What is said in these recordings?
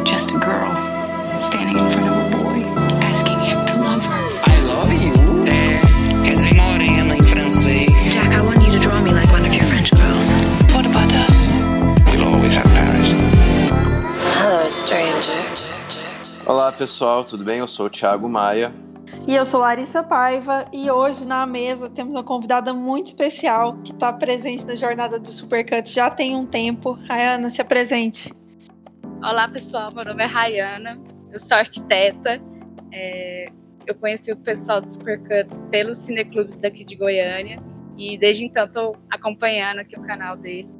also just a girl standing in front of a boy, asking him to love her. I love you. É, quer dizer morena em francês. Jack, I want you to draw me like one of your French girls. What about us? We'll always have Paris. Hello, stranger. Olá pessoal, tudo bem? Eu sou o Thiago Maia. E eu sou Larissa Paiva e hoje na mesa temos uma convidada muito especial que está presente na jornada do Supercut já tem um tempo. Rayana, se apresente. Olá pessoal, meu nome é Rayana, eu sou arquiteta. É, eu conheci o pessoal do Supercut pelos cineclubes daqui de Goiânia e desde então estou acompanhando aqui o canal dele.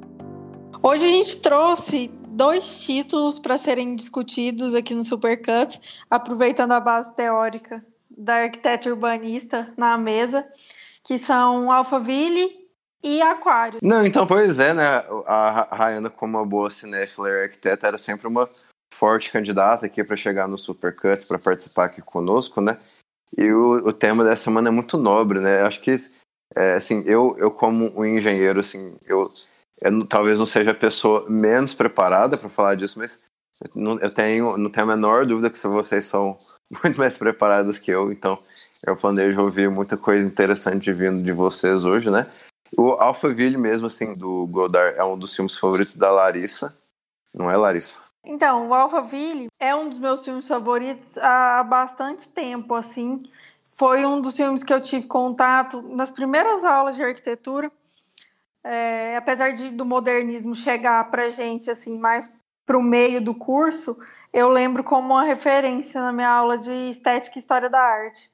Hoje a gente trouxe dois títulos para serem discutidos aqui no Supercuts, aproveitando a base teórica da arquiteta urbanista na mesa, que são Alphaville e Aquário. Não, então, pois é, né? A Rayana, como uma boa cinéfila e arquiteta, era sempre uma forte candidata aqui para chegar no Supercuts, para participar aqui conosco, né? E o, o, tema dessa semana é muito nobre, né? Acho que, é, assim, eu, eu como um engenheiro, assim, eu, eu talvez não seja a pessoa menos preparada para falar disso, mas não, eu tenho, não tenho a menor dúvida que vocês são muito mais preparados que eu, então eu planejo ouvir muita coisa interessante vindo de vocês hoje, né? O Alphaville mesmo, assim, do Godard, é um dos filmes favoritos da Larissa, não é, Larissa? Então, o Alphaville é um dos meus filmes favoritos há bastante tempo, assim. Foi um dos filmes que eu tive contato nas primeiras aulas de arquitetura. É, apesar de, do modernismo chegar pra gente, assim, mais pro meio do curso, eu lembro como uma referência na minha aula de Estética e História da Arte.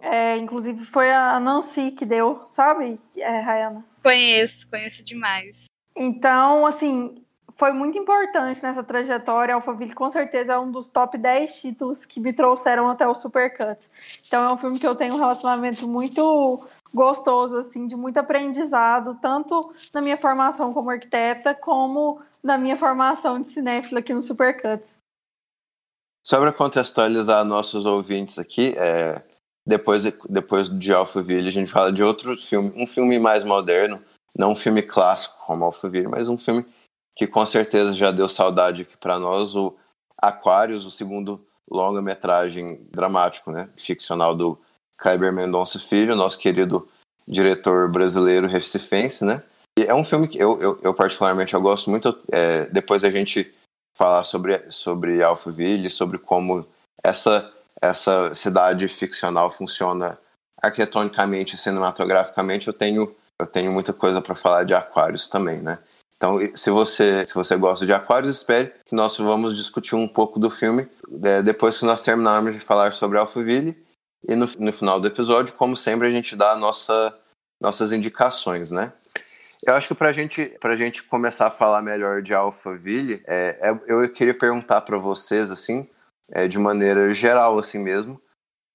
É, inclusive foi a Nancy que deu, sabe, é, Rayana? Conheço, conheço demais. Então, assim, foi muito importante nessa trajetória. Alphaville, com certeza, é um dos top 10 títulos que me trouxeram até o Supercut. Então, é um filme que eu tenho um relacionamento muito gostoso, assim, de muito aprendizado, tanto na minha formação como arquiteta, como na minha formação de cinéfila aqui no Supercuts. Só para contextualizar nossos ouvintes aqui, é, depois, depois de Alphaville a gente fala de outro filme, um filme mais moderno, não um filme clássico como Alphaville, mas um filme que com certeza já deu saudade aqui para nós, o Aquarius, o segundo longa-metragem dramático, né, ficcional do Kleber Mendonça Filho, nosso querido diretor brasileiro recifense, né? E é um filme que eu, eu, eu particularmente eu gosto muito. É, depois a gente falar sobre, sobre Alphaville, sobre como essa, essa cidade ficcional funciona arquitetonicamente e cinematograficamente, eu tenho, eu tenho muita coisa para falar de Aquários também, né? Então, se você, se você gosta de Aquários, espere que nós vamos discutir um pouco do filme é, depois que nós terminarmos de falar sobre Alphaville. E no, no final do episódio, como sempre, a gente dá a nossa, nossas indicações, né? Eu acho que para gente, a gente começar a falar melhor de Alphaville, é, é, eu queria perguntar para vocês, assim, é, de maneira geral, assim mesmo,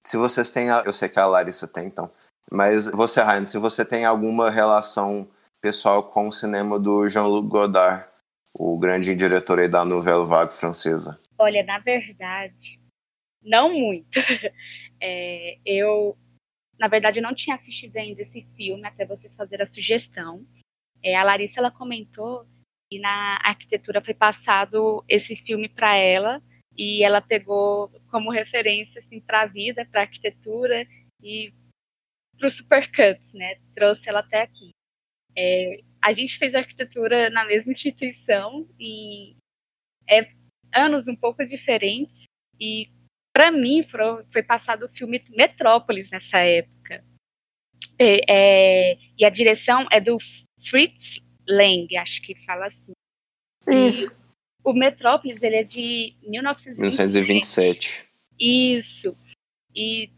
se vocês têm, eu sei que a Larissa tem, então, mas você, Raine, se você tem alguma relação pessoal com o cinema do Jean-Luc Godard, o grande diretor aí da Nouvelle Vague francesa. Olha, na verdade, não muito. É, eu, na verdade, não tinha assistido ainda esse filme até vocês fazerem a sugestão. É, a Larissa ela comentou que na arquitetura foi passado esse filme para ela e ela pegou como referência assim para a vida, para a arquitetura e para o Supercut, né? Trouxe ela até aqui. É, a gente fez arquitetura na mesma instituição e é anos um pouco diferentes e para mim foi, passado o filme Metrópolis nessa época é, é, e a direção é do Fritz Lang, acho que fala assim. Isso. E o Metrópolis, ele é de 1927. Isso. E,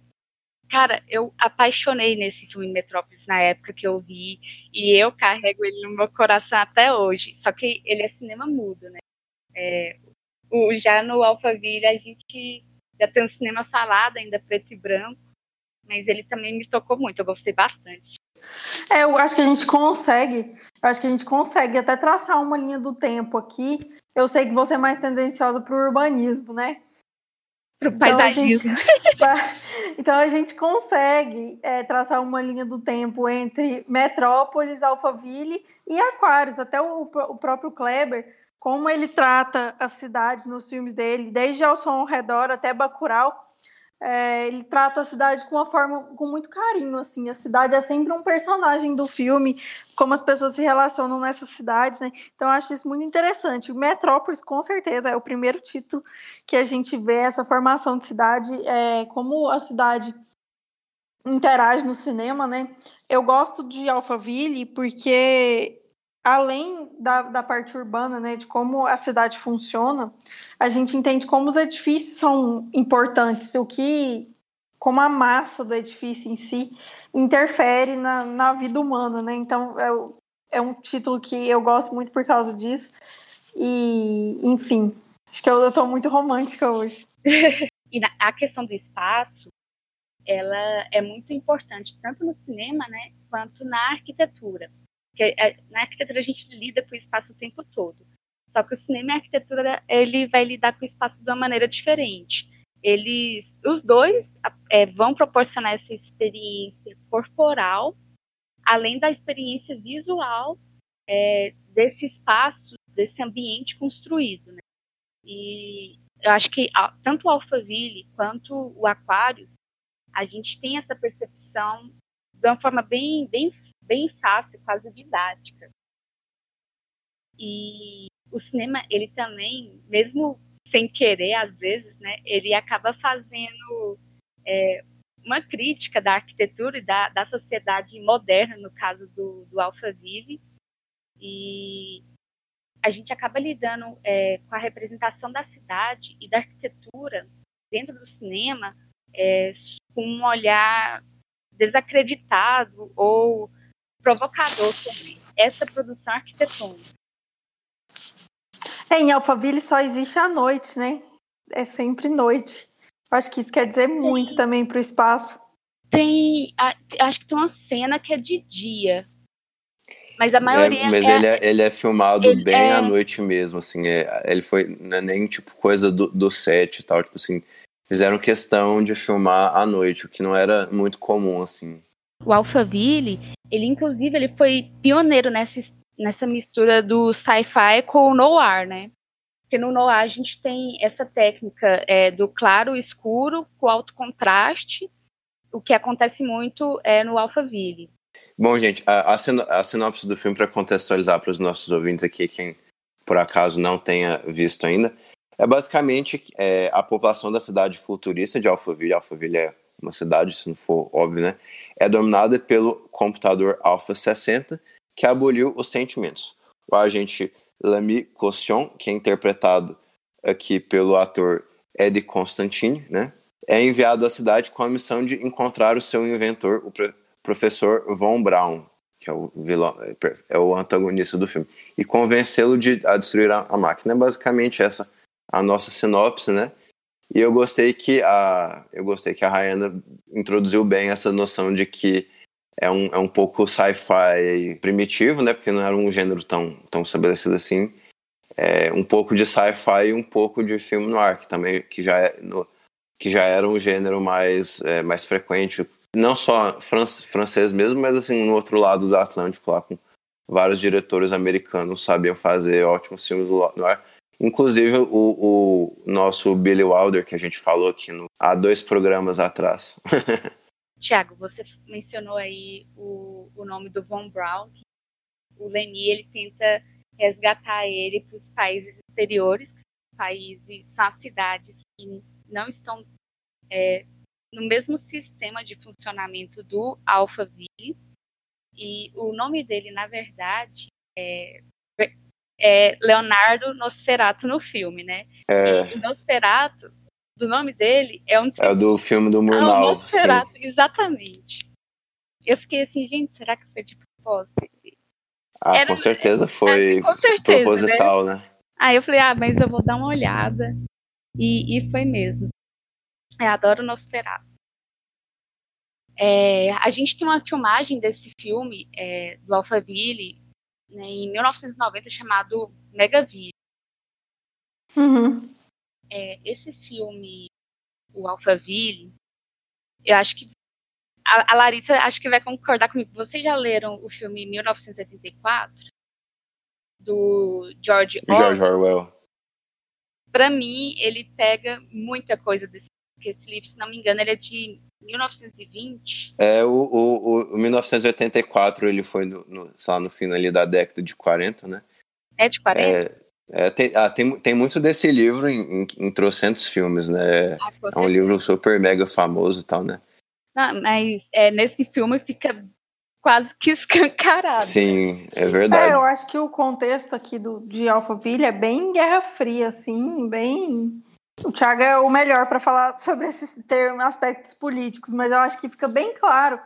cara, eu apaixonei nesse filme Metrópolis na época que eu vi. E eu carrego ele no meu coração até hoje. Só que ele é cinema mudo, né? É, o, já no Alphaville a gente já tem um cinema falado, ainda preto e branco. Mas ele também me tocou muito, eu gostei bastante. É, eu acho que a gente consegue, eu acho que a gente consegue até traçar uma linha do tempo aqui. Eu sei que você é mais tendenciosa para o urbanismo, né? Para o paisagismo. Então a gente, então a gente consegue é, traçar uma linha do tempo entre Metrópolis, Alphaville e Aquários. Até o, o próprio Kleber como ele trata a cidade nos filmes dele, desde Ao Som ao Redor até Bacurau, é, ele trata a cidade com uma forma com muito carinho, assim. A cidade é sempre um personagem do filme, como as pessoas se relacionam nessas cidades, né? Então eu acho isso muito interessante. Metrópolis, com certeza, é o primeiro título que a gente vê essa formação de cidade, é, como a cidade interage no cinema, né? Eu gosto de Alphaville porque além da, da parte urbana, né, de como a cidade funciona, a gente entende como os edifícios são importantes, o que, como a massa do edifício em si interfere na, na vida humana, né? Então é, é um título que eu gosto muito por causa disso. E, enfim, acho que eu, estou muito romântica hoje. e na, a questão do espaço, ela é muito importante tanto no cinema, né, quanto na arquitetura. Porque é, na arquitetura a gente lida com o espaço o tempo todo. Só que o cinema e a arquitetura ele vai lidar com o espaço de uma maneira diferente. Eles, os dois, é, vão proporcionar essa experiência corporal, além da experiência visual é, desse espaço, desse ambiente construído. Né? E eu acho que tanto o Alphaville quanto o Aquarius, a gente tem essa percepção de uma forma bem, bem bem fácil, quase didática. E o cinema, ele também, mesmo sem querer, às vezes, né, ele acaba fazendo é, uma crítica da arquitetura e da, da sociedade moderna, no caso do, do Alphaville, e a gente acaba lidando é, com a representação da cidade e da arquitetura dentro do cinema é, com um olhar desacreditado ou provocador sobre essa produção arquitetônica. É, em Alphaville só existe a noite, né? É sempre noite. Acho que isso quer dizer muito também para o espaço. Tem, acho que tem uma cena que é de dia, mas a maioria. É, mas é, ele, é, ele é filmado ele bem é... à noite mesmo, assim. É, ele foi não é nem tipo coisa do, do set e tal, tipo assim. Fizeram questão de filmar à noite, o que não era muito comum, assim. O Alphaville, ele inclusive ele foi pioneiro nessa, nessa mistura do sci-fi com o noir, né? Porque no noir a gente tem essa técnica é, do claro e escuro com alto contraste, o que acontece muito é no Alphaville. Bom, gente, a, a, sinopse do filme, para contextualizar para os nossos ouvintes aqui, quem por acaso não tenha visto ainda, é basicamente é, a população da cidade futurista de Alphaville. Alphaville é uma cidade, se não for óbvio, né? É dominada pelo computador Alpha 60, que aboliu os sentimentos. O agente Lamy Caution, que é interpretado aqui pelo ator Eddie Constantine, né? É enviado à cidade com a missão de encontrar o seu inventor, o professor Von Braun, que é o vilão, é o antagonista do filme, e convencê-lo de a destruir a, a máquina. É basicamente essa a nossa sinopse, né? E eu gostei que a eu gostei que a Rayana introduziu bem essa noção de que é um, é um pouco sci-fi primitivo, né? Porque não era um gênero tão, tão estabelecido assim. É um pouco de sci-fi e um pouco de filme no ar, que também que já, é no, que já era um gênero mais, é, mais frequente, não só francês mesmo, mas assim, no outro lado do Atlântico, lá com vários diretores americanos sabiam fazer ótimos filmes no ar. Inclusive o, o nosso Billy Wilder, que a gente falou aqui no, há dois programas atrás. Tiago, você mencionou aí o, o nome do Von Braun. O Leni ele tenta resgatar ele para os países exteriores, que são países, são cidades que não estão é, no mesmo sistema de funcionamento do Alphaville. E o nome dele, na verdade, é é Leonardo Nosferatu no filme, né? É. E Nosferatu, do nome dele, é um. É do filme do Murnau. É Nosferatu, sim. exatamente. Eu fiquei assim, gente, será que foi de propósito? Ah, Era, com certeza foi com certeza, proposital, né? né? Aí eu falei, ah, mas eu vou dar uma olhada. E, e foi mesmo. Eu adoro Nosferatu. É, a gente tem uma filmagem desse filme, é, do Alphaville, né, em 1990 chamado Megaville. Uhum. É, esse filme, o Alphaville, eu acho que a, a, Larissa acho que vai concordar comigo. Vocês já leram o filme 1984? do George Orwell, George Orwell. para mim, ele pega muita coisa desse porque esse livro, se não me engano, ele é de 1920. É, o, o, o 1984 ele foi no, no, sei lá, no fim ali da década de 40, né? É de 40? É, é, tem, ah, tem, tem muito desse livro em, em, em trocentos filmes, né? Ah, É um certeza. livro super mega famoso e tal, né? Não, mas é, nesse filme fica quase que escancarado. Sim, é É, verdade. eu acho que o contexto aqui do, de Alphaville é bem Guerra Fria, assim, bem. O Thiago é o melhor para falar sobre esses termos, aspectos políticos, mas eu acho que fica bem claro,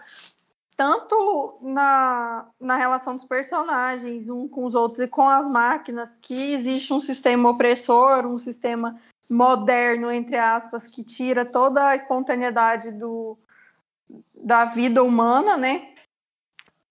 tanto na, na relação dos personagens, um com os outros e com as máquinas, que existe um sistema opressor, um sistema moderno, entre aspas, que tira toda a espontaneidade do, da vida humana, né?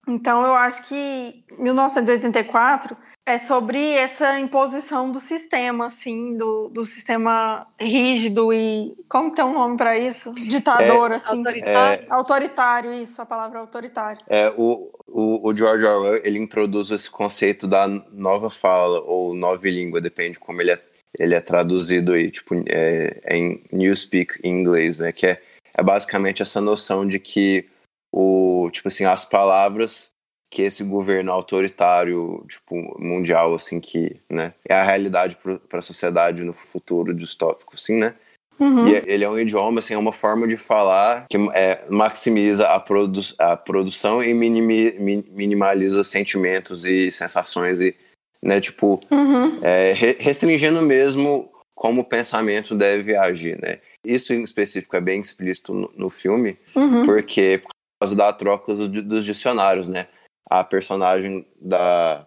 Então, eu acho que 1984 é sobre essa imposição do sistema, assim, do, do sistema rígido e. Como tem um nome para isso? Ditador, assim. Autoritário. Autoritário, isso, a palavra autoritário. É, o, o, o George Orwell, ele introduz esse conceito da nova fala ou nova língua, depende como ele é, ele é traduzido aí, tipo, é, é em Newspeak em inglês, né, que é, é basicamente essa noção de que o, tipo assim, as palavras que esse governo autoritário, tipo, mundial, assim, que, né, é a realidade para a sociedade no futuro distópico, assim, né, Uhum. e ele é um idioma, assim, é uma forma de falar que é, maximiza a, produ a produção e minimi mi- minimaliza sentimentos e sensações e, né, tipo, Uhum. é, re- restringindo mesmo como o pensamento deve agir, né. Isso em específico é bem explícito no, no filme, Uhum. porque por causa da troca dos, dos dicionários, né. A personagem da...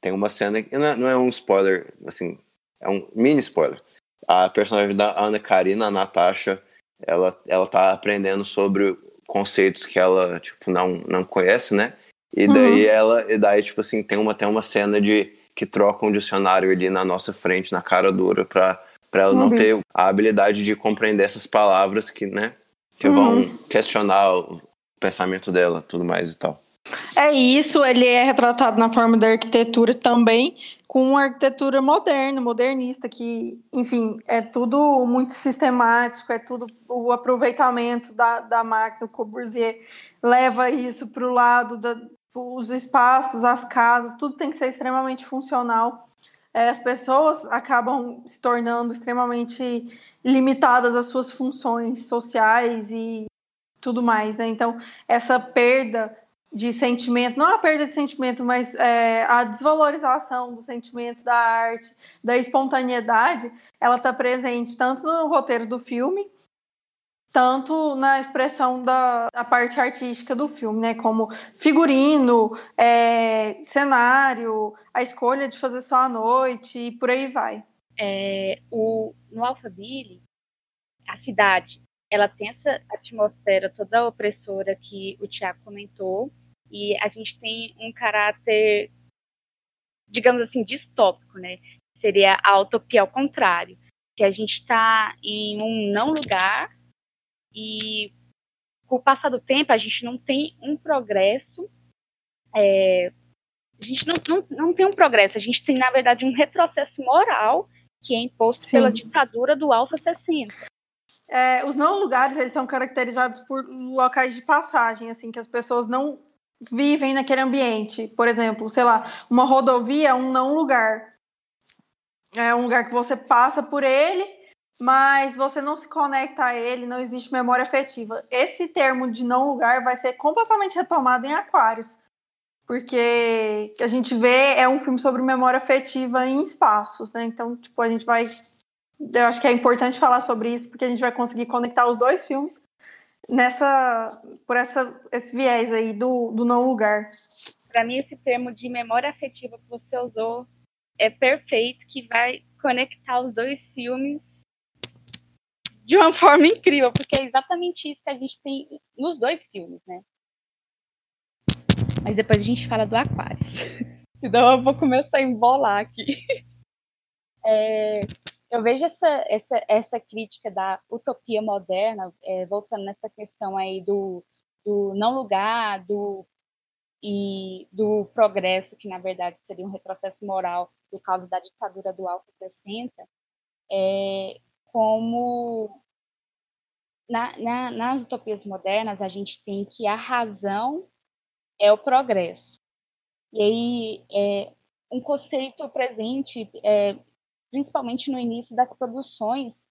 Tem uma cena que não é, não é um spoiler, assim, é um mini spoiler. A personagem da Ana Karina, a Natasha, ela, ela tá aprendendo sobre conceitos que ela, tipo, não, não conhece, né? E daí ela, e daí, tipo assim, tem uma, tem uma cena de que troca um dicionário ali na nossa frente, na cara dura, pra, pra ela não Uhum. ter a habilidade de compreender essas palavras que, né, que vão questionar o pensamento dela, tudo mais e tal. É isso, ele é retratado na forma da arquitetura também, com uma arquitetura moderna, modernista, que, enfim, é tudo muito sistemático, é tudo o aproveitamento da, da máquina. O Corbusier leva isso para o lado dos espaços, as casas, tudo tem que ser extremamente funcional. É, as pessoas acabam se tornando extremamente limitadas às suas funções sociais e tudo mais, né? Então, essa perda de sentimento, não a perda de sentimento, mas é, a desvalorização do sentimento da arte, da espontaneidade, ela está presente tanto no roteiro do filme, tanto na expressão da, da parte artística do filme, né? Como figurino, é, cenário, a escolha de fazer só à noite e por aí vai. É, o, no Alphaville, a cidade, ela tem essa atmosfera toda opressora que o Tiago comentou, e a gente tem um caráter, digamos assim, distópico, né? Seria a utopia ao contrário, que a gente está em um não lugar e com o passar do tempo a gente não tem um progresso, é, a gente não, não, não tem um progresso, a gente tem, na verdade, um retrocesso moral que é imposto Sim. pela ditadura do Alfa 60. É, os não lugares eles são caracterizados por locais de passagem, assim, que as pessoas não vivem naquele ambiente. Por exemplo, sei lá, uma rodovia é um não lugar. É um lugar que você passa por ele, mas você não se conecta a ele, não existe memória afetiva. Esse termo de não lugar vai ser completamente retomado em Aquários. Porque a gente vê é um filme sobre memória afetiva em espaços, né? Então, tipo, a gente vai eu acho que é importante falar sobre isso porque a gente vai conseguir conectar os dois filmes nessa por essa esse viés aí do, do não lugar. Para mim, esse termo de memória afetiva que você usou é perfeito, que vai conectar os dois filmes de uma forma incrível, porque é exatamente isso que a gente tem nos dois filmes, né? Mas depois a gente fala do Aquários. Então eu vou começar a embolar aqui. É, eu vejo essa, essa, essa crítica da utopia moderna, é, voltando nessa questão aí do, do não lugar, do e do progresso, que na verdade seria um retrocesso moral por causa da ditadura do Alfa 60, é, como na, na, nas utopias modernas a gente tem que a razão é o progresso. E aí é um conceito presente, é, principalmente no início das produções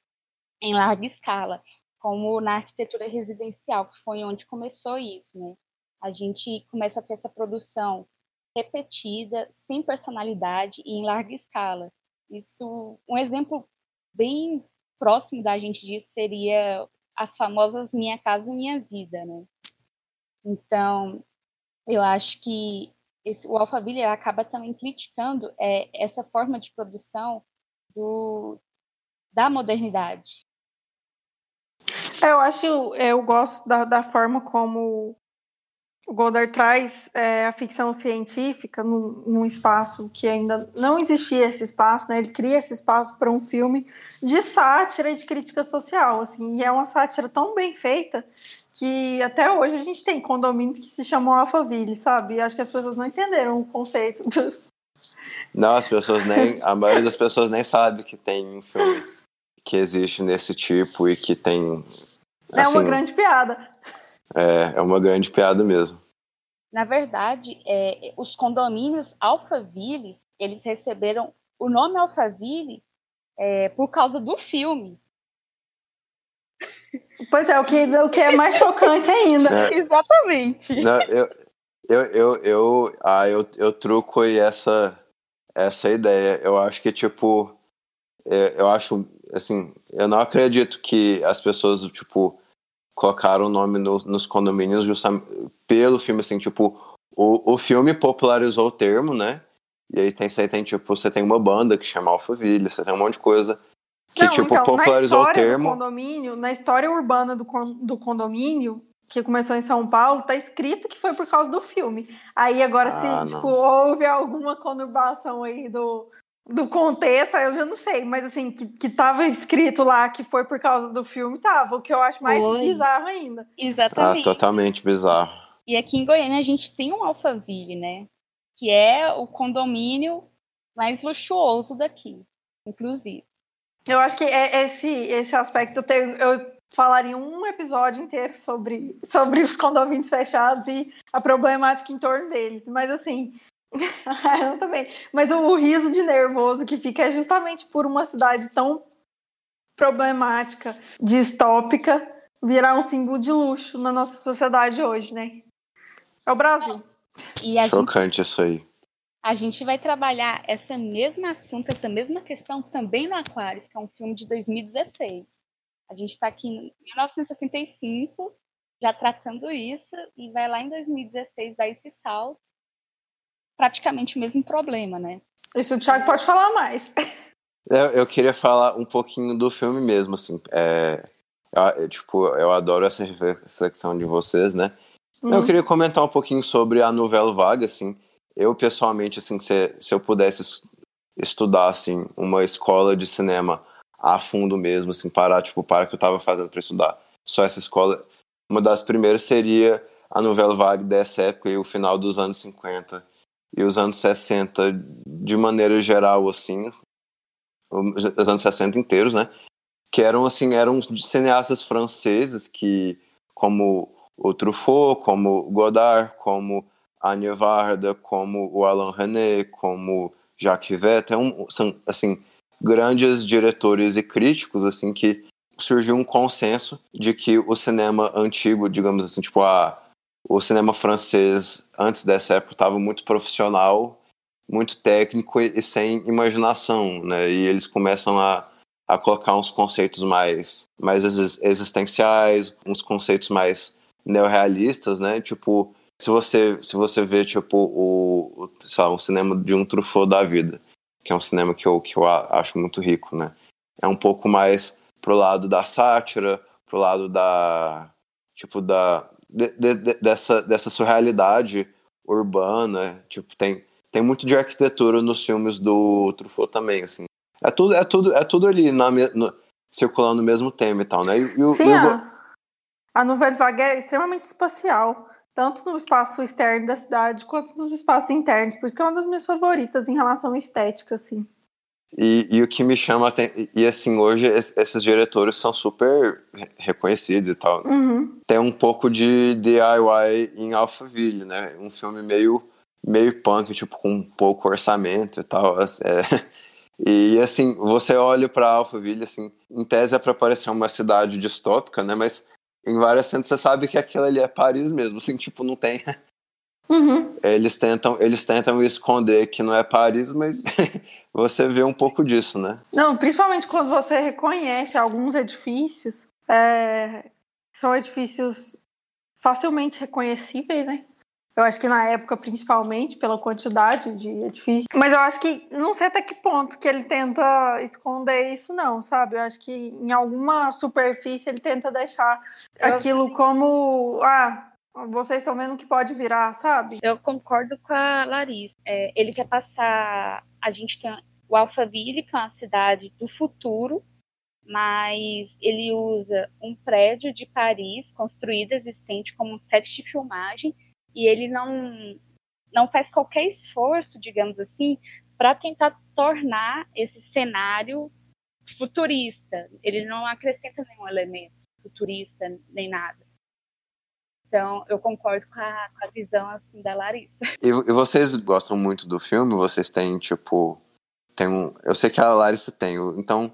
em larga escala, como na arquitetura residencial, que foi onde começou isso, né? A gente começa a ter essa produção repetida, sem personalidade e em larga escala. Isso, um exemplo bem próximo da gente disso seria as famosas Minha Casa Minha Vida, né? Então, eu acho que esse, o Alphaville acaba também criticando é, essa forma de produção do, da modernidade. É, eu acho, eu gosto da, da forma como o Goddard traz é, a ficção científica num, num, espaço que ainda não existia esse espaço, né? Ele cria esse espaço para um filme de sátira e de crítica social, assim, e é uma sátira tão bem feita que até hoje a gente tem condomínios que se chamam Alphaville, sabe? E acho que as pessoas não entenderam o conceito. Não, as pessoas nem, a maioria das pessoas nem sabe que tem um filme que existe nesse tipo e que tem assim, é uma assim, grande piada. É, é uma grande piada mesmo. Na verdade, é, os condomínios Alphaville, eles receberam o nome Alphaville é, por causa do filme. Pois é, o que, o que é mais chocante ainda. É, Exatamente. Não, eu, eu, eu, eu, ah, eu, eu truco aí essa, essa ideia. Eu acho que, tipo, é, eu acho, assim, eu não acredito que as pessoas, tipo, colocaram o nome no, nos condomínios justamente pelo filme, assim, tipo, o, o filme popularizou o termo, né? E aí tem, tem, tipo, você tem uma banda que chama Alphaville, você tem um monte de coisa que, Não, tipo, então, popularizou o termo. Condomínio, na história urbana do, do condomínio, que começou em São Paulo, tá escrito que foi por causa do filme. Aí agora, ah, se, tipo, houve alguma conurbação aí do, do contexto, eu já não sei, mas assim, que, que tava escrito lá que foi por causa do filme, tava, o que eu acho mais foi. bizarro ainda. Exatamente. Ah, totalmente bizarro. E aqui em Goiânia a gente tem um Alphaville, né? Que é o condomínio mais luxuoso daqui, inclusive. Eu acho que é esse, esse aspecto eu, eu falaria um episódio inteiro sobre, sobre os condomínios fechados e a problemática em torno deles. Mas assim, eu também. Mas o, o riso de nervoso que fica é justamente por uma cidade tão problemática, distópica, virar um símbolo de luxo na nossa sociedade hoje, né? É o Brasil. Chocante gente, isso aí. A gente vai trabalhar essa mesma assunto, essa mesma questão também no Aquarius, que é um filme de 2016. A gente está aqui em 1965, já tratando isso, e vai lá em 2016 dar esse salto praticamente o mesmo problema, né? Isso o Thiago pode falar mais. Eu, eu queria falar um pouquinho do filme mesmo, assim. É, eu, tipo, eu adoro essa reflexão de vocês, né? Uhum. Eu queria comentar um pouquinho sobre a novela vaga, assim. Eu, pessoalmente, assim, se, se eu pudesse estudar, assim, uma escola de cinema a fundo mesmo, assim, parar, tipo, para que eu tava fazendo para estudar só essa escola, uma das primeiras seria a novela vaga dessa época e o final dos anos 50 e os anos 60 de maneira geral, assim, os anos 60 inteiros, né? Que eram, assim, eram cineastas franceses que, como o Truffaut, como Godard, como Anne Varda, como o Alain René, como Jacques Rivette, é um, são, assim, grandes diretores e críticos, assim, que surgiu um consenso de que o cinema antigo, digamos assim, tipo a o cinema francês, antes dessa época, estava muito profissional, muito técnico e, e, sem imaginação, né? E eles começam a, a colocar uns conceitos mais, mais existenciais, uns conceitos mais neorrealistas, né? Tipo, se você, se você vê, tipo, o, o, lá, um cinema de um Truffaut da vida, que é um cinema que eu, que eu acho muito rico, né? É um pouco mais pro lado da sátira, pro lado da, tipo, da, de, de, dessa, dessa surrealidade urbana, tipo, tem, tem muito de arquitetura nos filmes do Truffaut também, assim. É tudo, é tudo, é tudo ali na, no, circulando no mesmo tema e tal, né? E, Sim, e a, a novela vaga é extremamente espacial. Tanto no espaço externo da cidade quanto nos espaços internos. Por isso que é uma das minhas favoritas em relação à estética, assim. E, e o que me chama e assim hoje es- esses diretores são super re- reconhecidos e tal. Uhum. Tem um pouco de DIY em Alphaville, né? Um filme meio meio punk, tipo com pouco orçamento e tal. É, e assim você olha para Alphaville, assim, em tese é para parecer uma cidade distópica, né? Mas em várias cenas você sabe que aquilo ali é Paris mesmo, assim, tipo não tem Uhum. eles tentam eles tentam esconder que não é Paris, mas você vê um pouco disso, né? Não, principalmente quando você reconhece alguns edifícios, é, são edifícios facilmente reconhecíveis, né? Eu acho que na época, principalmente, pela quantidade de edifícios. Mas eu acho que, não sei até que ponto que ele tenta esconder isso, não, sabe? Eu acho que em alguma superfície ele tenta deixar Eu- aquilo como. Ah, vocês estão vendo que pode virar, sabe? Eu concordo com a Larissa. É, ele quer passar. A gente tem o Alphaville, que é uma cidade do futuro, mas ele usa um prédio de Paris construído existente como um set de filmagem e ele não não faz qualquer esforço, digamos assim, para tentar tornar esse cenário futurista. Ele não acrescenta nenhum elemento futurista nem nada. Então, eu concordo com a, com a visão assim da Larissa. E, e vocês gostam muito do filme? Vocês têm, tipo. Tem um, eu sei que a Larissa tem. Então,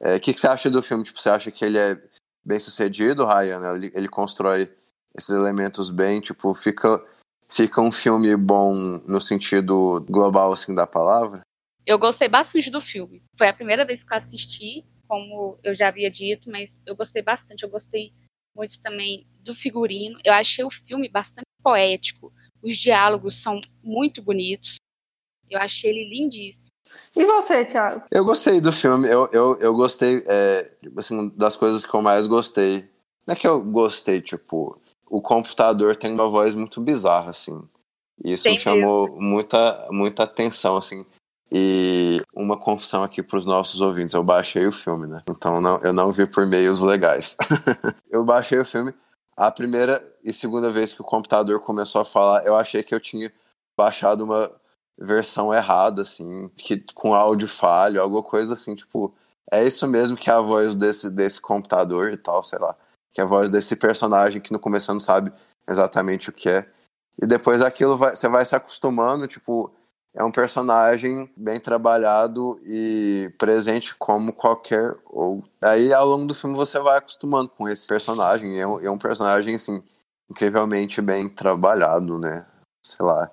é, o que, que você acha do filme? Tipo, você acha que ele é bem sucedido, Ryan? Ele, ele constrói esses elementos bem, tipo, fica, fica um filme bom no sentido global, assim, da palavra? Eu gostei bastante do filme. Foi a primeira vez que eu assisti, como eu já havia dito, mas eu gostei bastante. Eu gostei muito também do figurino. Eu achei o filme bastante poético. Os diálogos são muito bonitos. Eu achei ele lindíssimo. E você, Thiago? Eu gostei do filme, eu, eu, eu gostei, é, tipo assim, das coisas que eu mais gostei. Não é que eu gostei, tipo, o computador tem uma voz muito bizarra, assim. E isso Tem me chamou muita, muita atenção, assim. E uma confissão aqui pros nossos ouvintes, eu baixei o filme, né? Então não, eu não vi por meios legais. eu baixei o filme, a primeira e segunda vez que o computador começou a falar, eu achei que eu tinha baixado uma versão errada, assim, que, com áudio falho, alguma coisa assim, tipo, é isso mesmo que é a voz desse, desse computador e tal, sei lá. Que é a voz desse personagem que no começo não sabe exatamente o que é. E depois aquilo vai, você vai se acostumando, tipo, é um personagem bem trabalhado e presente como qualquer ou aí ao longo do filme você vai acostumando com esse personagem. E é um, é um personagem assim incrivelmente bem trabalhado né? Sei lá.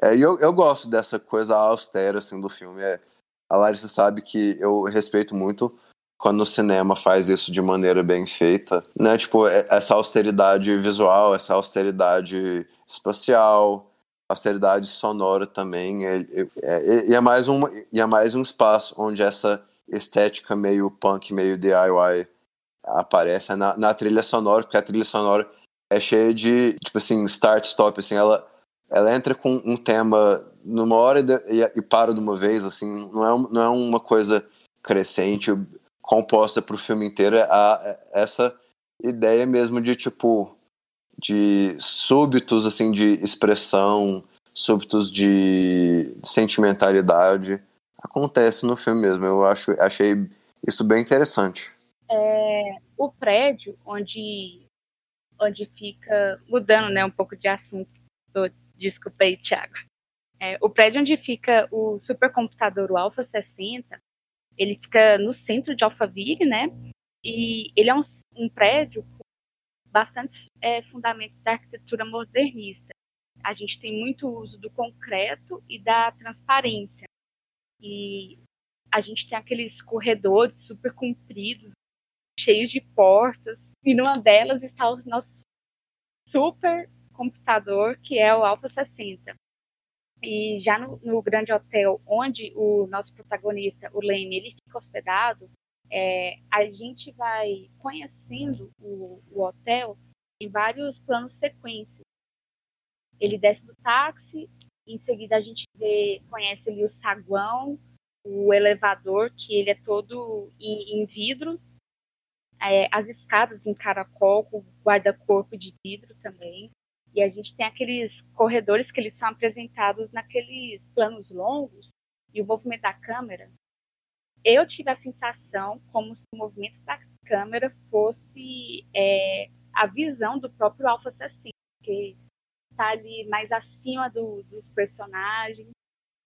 É, e eu, eu gosto dessa coisa austera assim do filme. É, a Larissa sabe que eu respeito muito quando o cinema faz isso de maneira bem feita né? Tipo é- essa austeridade visual essa austeridade espacial austeridade sonora também é, é, e é mais um e é mais um espaço onde essa estética meio punk meio DIY aparece é na, na trilha sonora porque a trilha sonora é cheia de tipo assim start stop assim ela ela entra com um tema numa hora e, e, e para de uma vez assim não é não é uma coisa crescente composta para o filme inteiro é a, é essa ideia mesmo de tipo de súbitos assim de expressão, súbitos de sentimentalidade acontece no filme mesmo. Eu acho achei isso bem interessante. O prédio onde, onde fica. Mudando né, um pouco de assunto. Desculpa aí, Thiago. É, o prédio onde fica o supercomputador, o Alpha 60, ele fica no centro de Alphaville, né? E ele é um, um prédio com bastantes é, fundamentos da arquitetura modernista. A gente tem muito uso do concreto e da transparência. E a gente tem aqueles corredores super compridos, cheios de portas, e numa delas está o nosso super computador, que é o Alpha 60. E já no, no grande hotel onde o nosso protagonista, o Lane, ele fica hospedado, é, a gente vai conhecendo o, o hotel em vários planos sequência. Ele desce do táxi, em seguida a gente vê, conhece ali o saguão, o elevador, que ele é todo em, em vidro, é, as escadas em caracol, com guarda-corpo de vidro também. E a gente tem aqueles corredores que eles são apresentados naqueles planos longos e o movimento da câmera. Eu tive a sensação como se o movimento da câmera fosse é, a visão do próprio Alpha Assassino, que está ali mais acima do, dos personagens.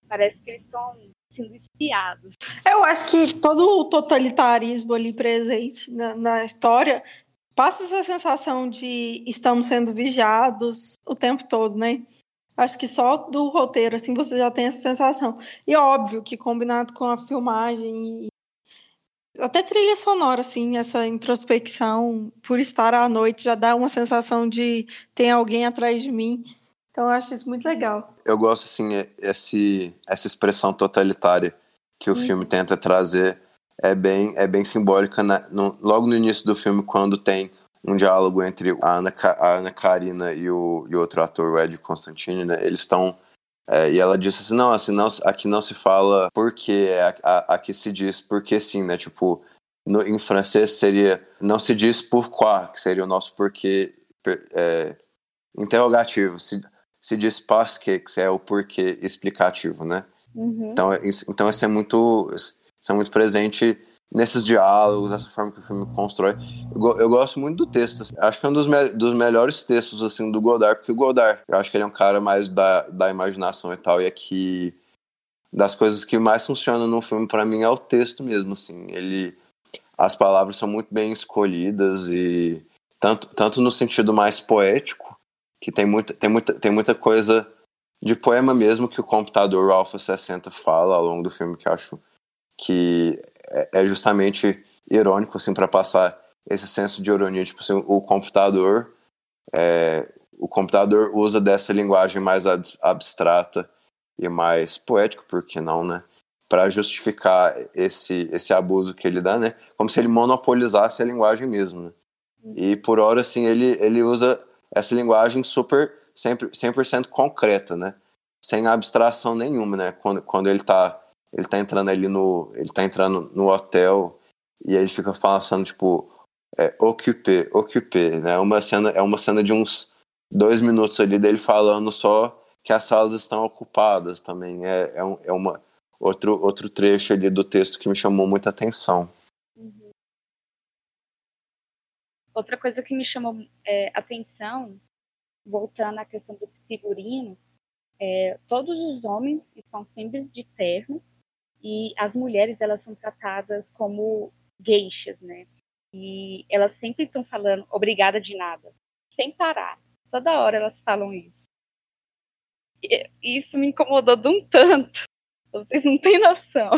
Parece que eles estão sendo espiados. Eu acho que todo o totalitarismo ali presente na, na história passa essa sensação de estamos sendo vigiados o tempo todo, né? Acho que só do roteiro, assim, você já tem essa sensação. E óbvio que combinado com a filmagem e até trilha sonora, assim, essa introspecção, por estar à noite, já dá uma sensação de tem alguém atrás de mim. Então eu acho isso muito legal. Eu gosto, assim, esse, essa expressão totalitária que o hum. filme tenta trazer é bem, é bem simbólica né? no, logo no início do filme, quando tem um diálogo entre a Ana, a Ana Karina e o, e outro ator, o Ed Constantine, né? Eles estão. É, e ela disse assim: não, assim, não, aqui não se fala porque, é, aqui se diz porque sim, né? Tipo, no, em francês seria. Não se diz pourquoi, que seria o nosso porquê é, interrogativo. Se, se diz parce que, que é o porquê explicativo, né? Uhum. Então, então isso é muito. Isso é muito presente nesses diálogos, nessa forma que o filme constrói. Eu, eu gosto muito do texto. Assim. Acho que é um dos, me dos melhores textos assim do Godard, porque o Godard, eu acho que ele é um cara mais da, da imaginação e tal, e aqui das coisas que mais funcionam no filme para mim é o texto mesmo, assim. Ele as palavras são muito bem escolhidas e tanto, tanto no sentido mais poético, que tem muita, tem muita, tem muita coisa de poema mesmo que o computador Alpha 60 fala ao longo do filme que eu acho que é, é justamente irônico assim para passar esse senso de ironia tipo assim, o computador é, o computador usa dessa linguagem mais abstrata e mais poética por que não né? Para justificar esse esse abuso que ele dá né? Como se ele monopolizasse a linguagem mesmo né? e por hora assim ele ele usa essa linguagem super sempre 100% concreta né? Sem abstração nenhuma né? Quando quando ele está ele tá entrando ali no. Ele tá entrando no hotel e aí ele fica falando, tipo, é, occupé, occupé, né? Uma cena, é uma cena de uns dois minutos ali dele falando só que as salas estão ocupadas também. É, é, um, é uma, outro, outro trecho ali do texto que me chamou muita atenção. Uhum. Outra coisa que me chamou é, atenção, voltando à questão do figurino, é, todos os homens estão sempre de terno e as mulheres elas são tratadas como geixas, né? E elas sempre estão falando obrigada de nada, sem parar. Toda hora elas falam isso. E isso me incomodou de um tanto. Vocês não têm noção.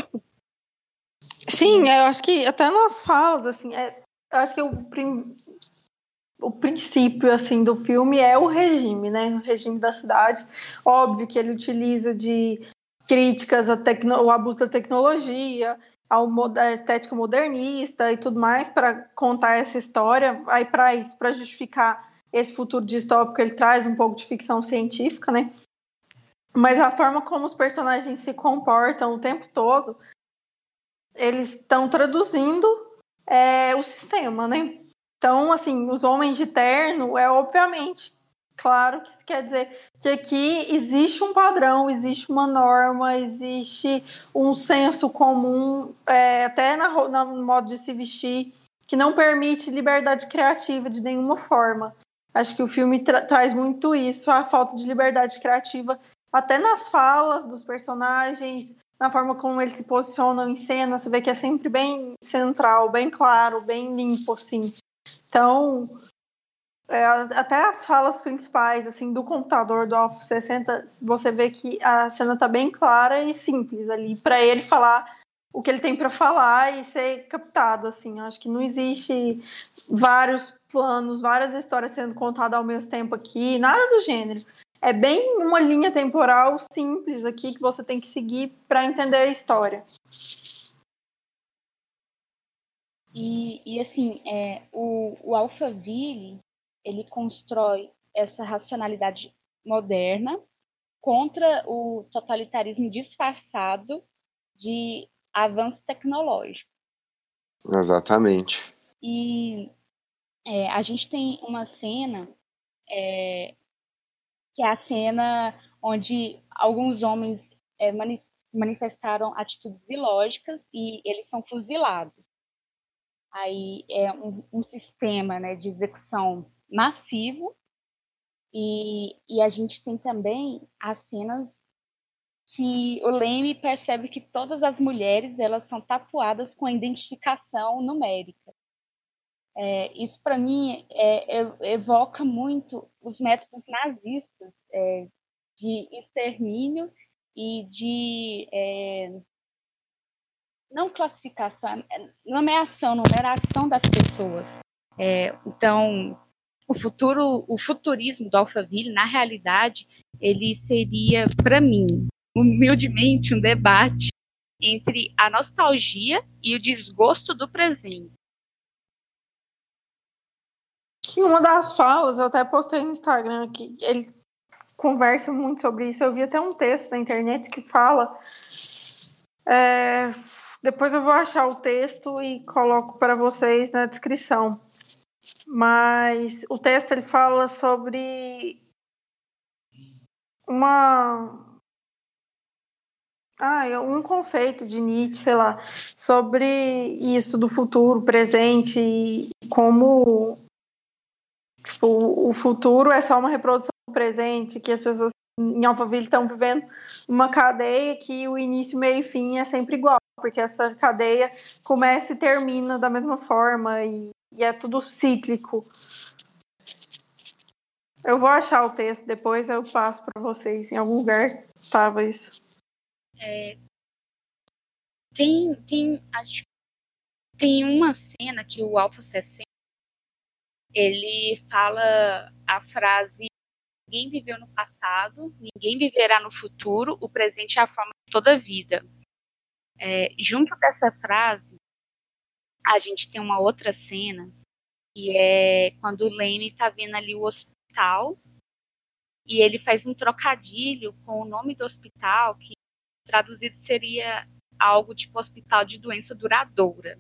Sim, eu acho que até nas falas, assim, é, eu acho que o, prim, o princípio assim do filme é o regime, né? O regime da cidade. Óbvio que ele utiliza de críticas ao abuso da tecnologia, ao estética modernista e tudo mais para contar essa história. Aí para isso, para justificar esse futuro distópico, ele traz um pouco de ficção científica, né? Mas a forma como os personagens se comportam o tempo todo, eles estão traduzindo é, o sistema, né? Então, assim, os homens de terno é obviamente Claro que isso quer dizer que aqui existe um padrão, existe uma norma, existe um senso comum, é, até na, no modo de se vestir, que não permite liberdade criativa de nenhuma forma. Acho que o filme tra traz muito isso, a falta de liberdade criativa, até nas falas dos personagens, na forma como eles se posicionam em cena, você vê que é sempre bem central, bem claro, bem limpo, assim. Então, é, até as falas principais assim do computador do Alpha 60, você vê que a cena tá bem clara e simples ali para ele falar o que ele tem para falar e ser captado assim. Acho que não existe vários planos, várias histórias sendo contadas ao mesmo tempo aqui, nada do gênero. É bem uma linha temporal simples aqui que você tem que seguir para entender a história. E, e assim, é, o, o Alphaville, ele constrói essa racionalidade moderna contra o totalitarismo disfarçado de avanço tecnológico. Exatamente. E é, a gente tem uma cena é, que é a cena onde alguns homens é, manifestaram atitudes ilógicas e eles são fuzilados. Aí é um, um sistema né, de execução massivo e, e a gente tem também as cenas que o Leme percebe que todas as mulheres elas são tatuadas com a identificação numérica. É, isso para mim é, é, evoca muito os métodos nazistas é, de extermínio e de é, não classificação, é, nomeação, numeração das pessoas. É, então, o futuro, o futurismo do Alphaville, na realidade, ele seria, para mim, humildemente, um debate entre a nostalgia e o desgosto do presente. E uma das falas, eu até postei no Instagram que ele conversa muito sobre isso. Eu vi até um texto na internet que fala. É, depois eu vou achar o texto e coloco para vocês na descrição. Mas o texto ele fala sobre uma ah, um conceito de Nietzsche, sei lá, sobre isso do futuro, presente e como tipo, o futuro é só uma reprodução do presente, que as pessoas em Alphaville estão vivendo uma cadeia que o início, meio e fim é sempre igual, porque essa cadeia começa e termina da mesma forma e, e é tudo cíclico. Eu vou achar o texto depois, eu passo para vocês. Em algum lugar estava isso. É, tem, tem, acho, tem uma cena que o Alfa 60 ele fala a frase ninguém viveu no passado, ninguém viverá no futuro, o presente é a forma de toda vida. É, junto dessa frase, a gente tem uma outra cena, que é quando o Leme está vendo ali o hospital, e ele faz um trocadilho com o nome do hospital, que traduzido seria algo tipo hospital de doença duradoura.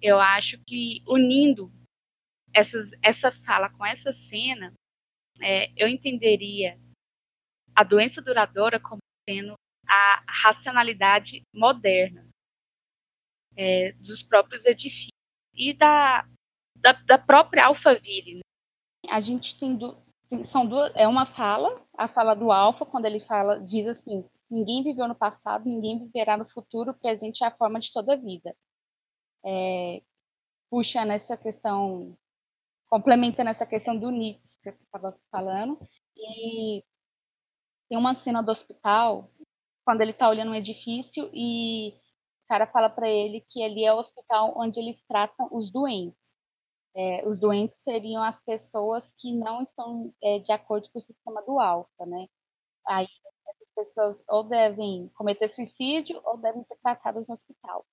Eu acho que unindo essas, essa fala com essa cena, é, eu entenderia a doença duradoura como sendo a racionalidade moderna é, dos próprios edifícios e da, da, da própria Alphaville. Né? A gente tem, do, são duas, é uma fala, a fala do Alfa, quando ele fala, diz assim, Ninguém viveu no passado, ninguém viverá no futuro, o presente é a forma de toda a vida. É, puxa nessa questão, complementa nessa questão do Nietzsche que eu estava falando, e tem uma cena do hospital, quando ele está olhando um edifício e cara fala para ele que ali é o hospital onde eles tratam os doentes. É, os doentes seriam as pessoas que não estão é, de acordo com o sistema do alfa, né? Aí pessoas ou devem cometer suicídio ou devem ser tratadas no hospital.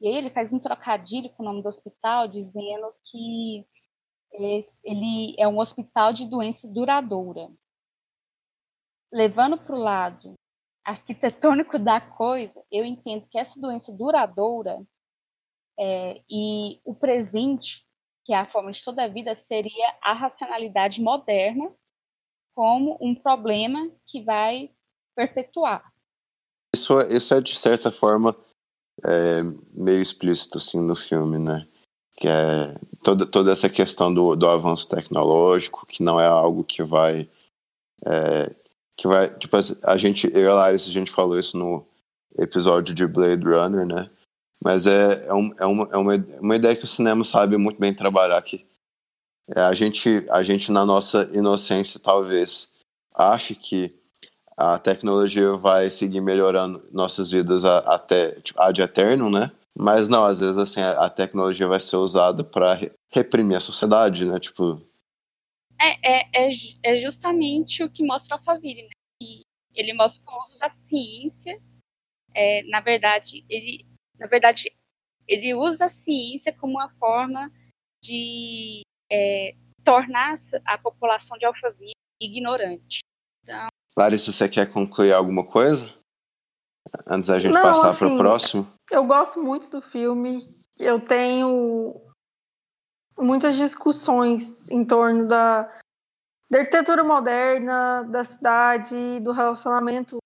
E aí ele faz um trocadilho com o nome do hospital, dizendo que ele é um hospital de doença duradoura. Levando para o lado arquitetônico da coisa, eu entendo que essa doença duradoura é, e o presente, que é a forma de toda a vida, seria a racionalidade moderna como um problema que vai perpetuar. Isso, isso é, de certa forma, é, meio explícito assim, no filme, né? Que é toda, toda essa questão do, do avanço tecnológico, que não é algo que vai. É, que vai. Tipo, a gente, eu e a Larissa, a gente falou isso no episódio de Blade Runner, né? Mas é, é, um, é, uma, é uma, uma ideia que o cinema sabe muito bem trabalhar aqui. É, a, gente, a gente, na nossa inocência, talvez, ache que a tecnologia vai seguir melhorando nossas vidas até tipo, ad eterno, né? Mas não, às vezes assim a tecnologia vai ser usada para reprimir a sociedade, né? Tipo é, é, é, é justamente o que mostra o Alphaville, né? E ele mostra o uso da ciência. É, na verdade, ele na verdade ele usa a ciência como uma forma de é, tornar a população de Alphaville ignorante. Então, Larissa, você quer concluir alguma coisa? Antes da gente Não, passar assim, para o próximo? Eu gosto muito do filme. Eu tenho muitas discussões em torno da, da arquitetura moderna, da cidade, do relacionamento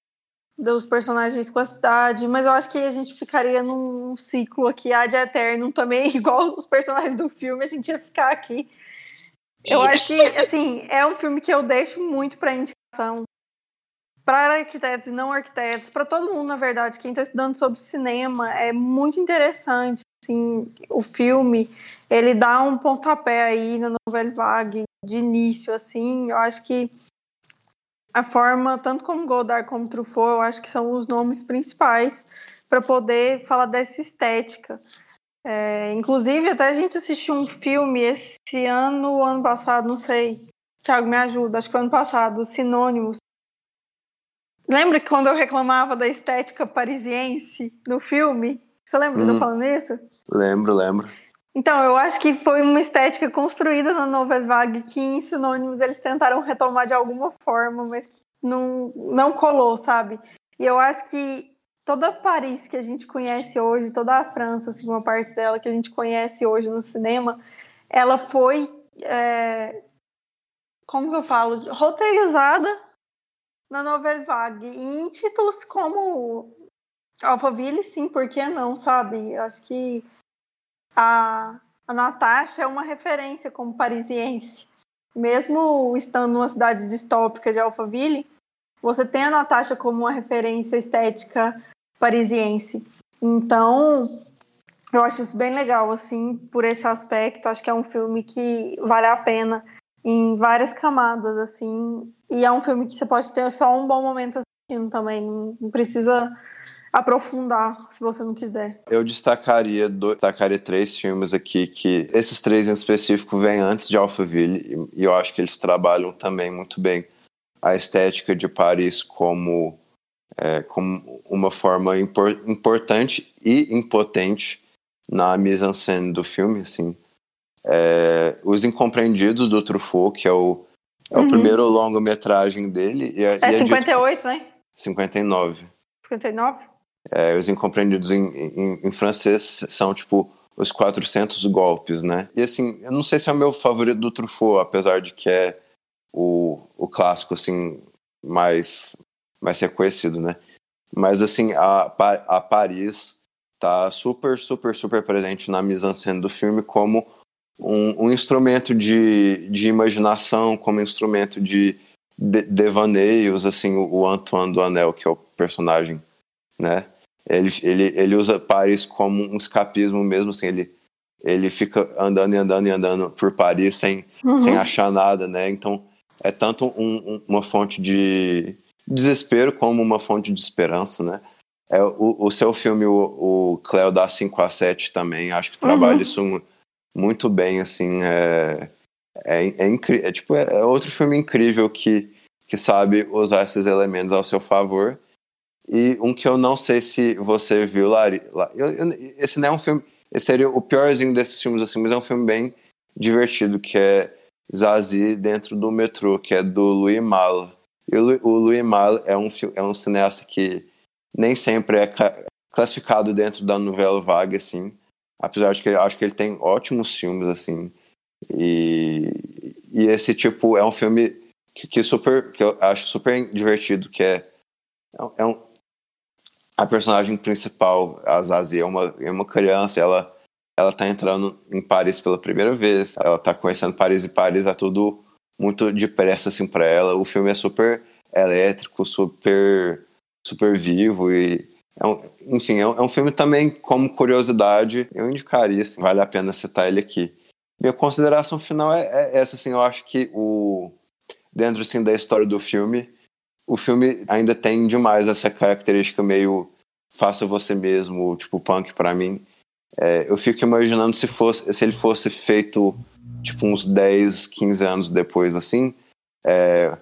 dos personagens com a cidade, mas eu acho que a gente ficaria num ciclo aqui ad eterno também, igual os personagens do filme, a gente ia ficar aqui. Eu acho que, assim, é um filme que eu deixo muito para indicação para arquitetos e não arquitetos, para todo mundo, na verdade, quem está estudando sobre cinema, é muito interessante, assim, o filme, ele dá um pontapé aí na novela vague de início, assim, eu acho que a forma, tanto como Godard como Truffaut, eu acho que são os nomes principais para poder falar dessa estética. É, inclusive, até a gente assistiu um filme esse ano, ano passado, não sei. Thiago, me ajuda, acho que ano passado, Sinônimos. Lembra que quando eu reclamava da estética parisiense no filme? Você lembra hum. de eu falando isso? Lembro, lembro. Então, eu acho que foi uma estética construída na Nouvelle Vague que em Sinônimos eles tentaram retomar de alguma forma, mas não, não colou, sabe? E eu acho que toda Paris que a gente conhece hoje, toda a França, assim, uma parte dela que a gente conhece hoje no cinema, ela foi, é, como que eu falo, roteirizada na Nouvelle Vague. E em títulos como Alphaville, sim, por que não, sabe? Eu acho que a, a Natasha é uma referência como parisiense. Mesmo estando numa cidade distópica de Alphaville, você tem a Natasha como uma referência estética parisiense. Então, eu acho isso bem legal, assim, por esse aspecto. Acho que é um filme que vale a pena em várias camadas, assim. E é um filme que você pode ter só um bom momento assistindo também. Não precisa aprofundar, se você não quiser. Eu destacaria, do, destacaria três filmes aqui que esses três em específico vêm antes de Alphaville e, e eu acho que eles trabalham também muito bem a estética de Paris como é, como uma forma impor, importante e impotente na mise-en-scène do filme, assim. É, Os Incompreendidos do Truffaut, que é o, é uhum. o primeiro longa-metragem dele. E é, é, é 58, né? 59. 59? É, os incompreendidos em, em, em, francês são tipo os 400 golpes, né? E assim, eu não sei se é o meu favorito do Truffaut, apesar de que é o, o clássico assim mais mais reconhecido, né? Mas assim, a, a Paris tá super, super, super presente na mise-en-scène do filme como um, um, instrumento de, de imaginação, como instrumento de, de devaneios, assim, o, o Antoine Anel que é o personagem né? Ele, ele, ele usa Paris como um escapismo mesmo, assim, ele, ele fica andando e andando e andando por Paris sem, uhum. sem achar nada, né? Então é tanto um, um, uma fonte de desespero como uma fonte de esperança, né? É, o, o seu filme, o, o Cleo da 5 a 7 também, acho que trabalha uhum. isso muito bem, assim, é, é, é, é tipo, é, é outro filme incrível que, que sabe usar esses elementos ao seu favor e um que eu não sei se você viu, Lari. Eu, eu, esse não é um filme. Esse seria o piorzinho desses filmes, assim, mas é um filme bem divertido, que é Zazie dentro do metrô, que é do Louis Malle. E o, o Louis Malle é um, é um cineasta que nem sempre é classificado dentro da novela vaga, assim. Apesar de que acho que ele tem ótimos filmes, assim. E, e esse tipo é um filme que, que, super, que eu acho super divertido, que é, é um, a personagem principal, a Zazie, é uma, é uma criança, ela ela tá entrando em Paris pela primeira vez, ela tá conhecendo Paris e Paris é tudo muito depressa assim para ela. O filme é super elétrico, super super vivo e é um, enfim, é um, é um, filme também como curiosidade, eu indicaria, assim, vale a pena citar ele aqui. Minha consideração final é, é essa, assim, eu acho que o dentro assim da história do filme, o filme ainda tem demais essa característica meio faça você mesmo, tipo punk para mim. É, eu fico imaginando se fosse se ele fosse feito tipo uns 10, 15 anos depois assim, é,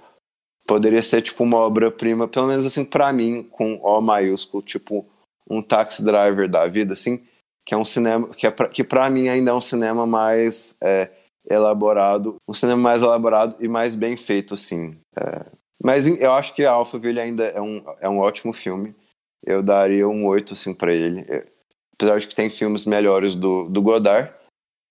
poderia ser tipo uma obra-prima, pelo menos assim para mim, com O maiúsculo, tipo um taxi driver da vida assim, que é um cinema que é pra, que para mim ainda é um cinema mais é, elaborado, um cinema mais elaborado e mais bem feito assim. É, mas eu acho que Alphaville ainda é um, é um ótimo filme. Eu daria um 8 assim, para ele. Apesar de que tem filmes melhores do, do Godard.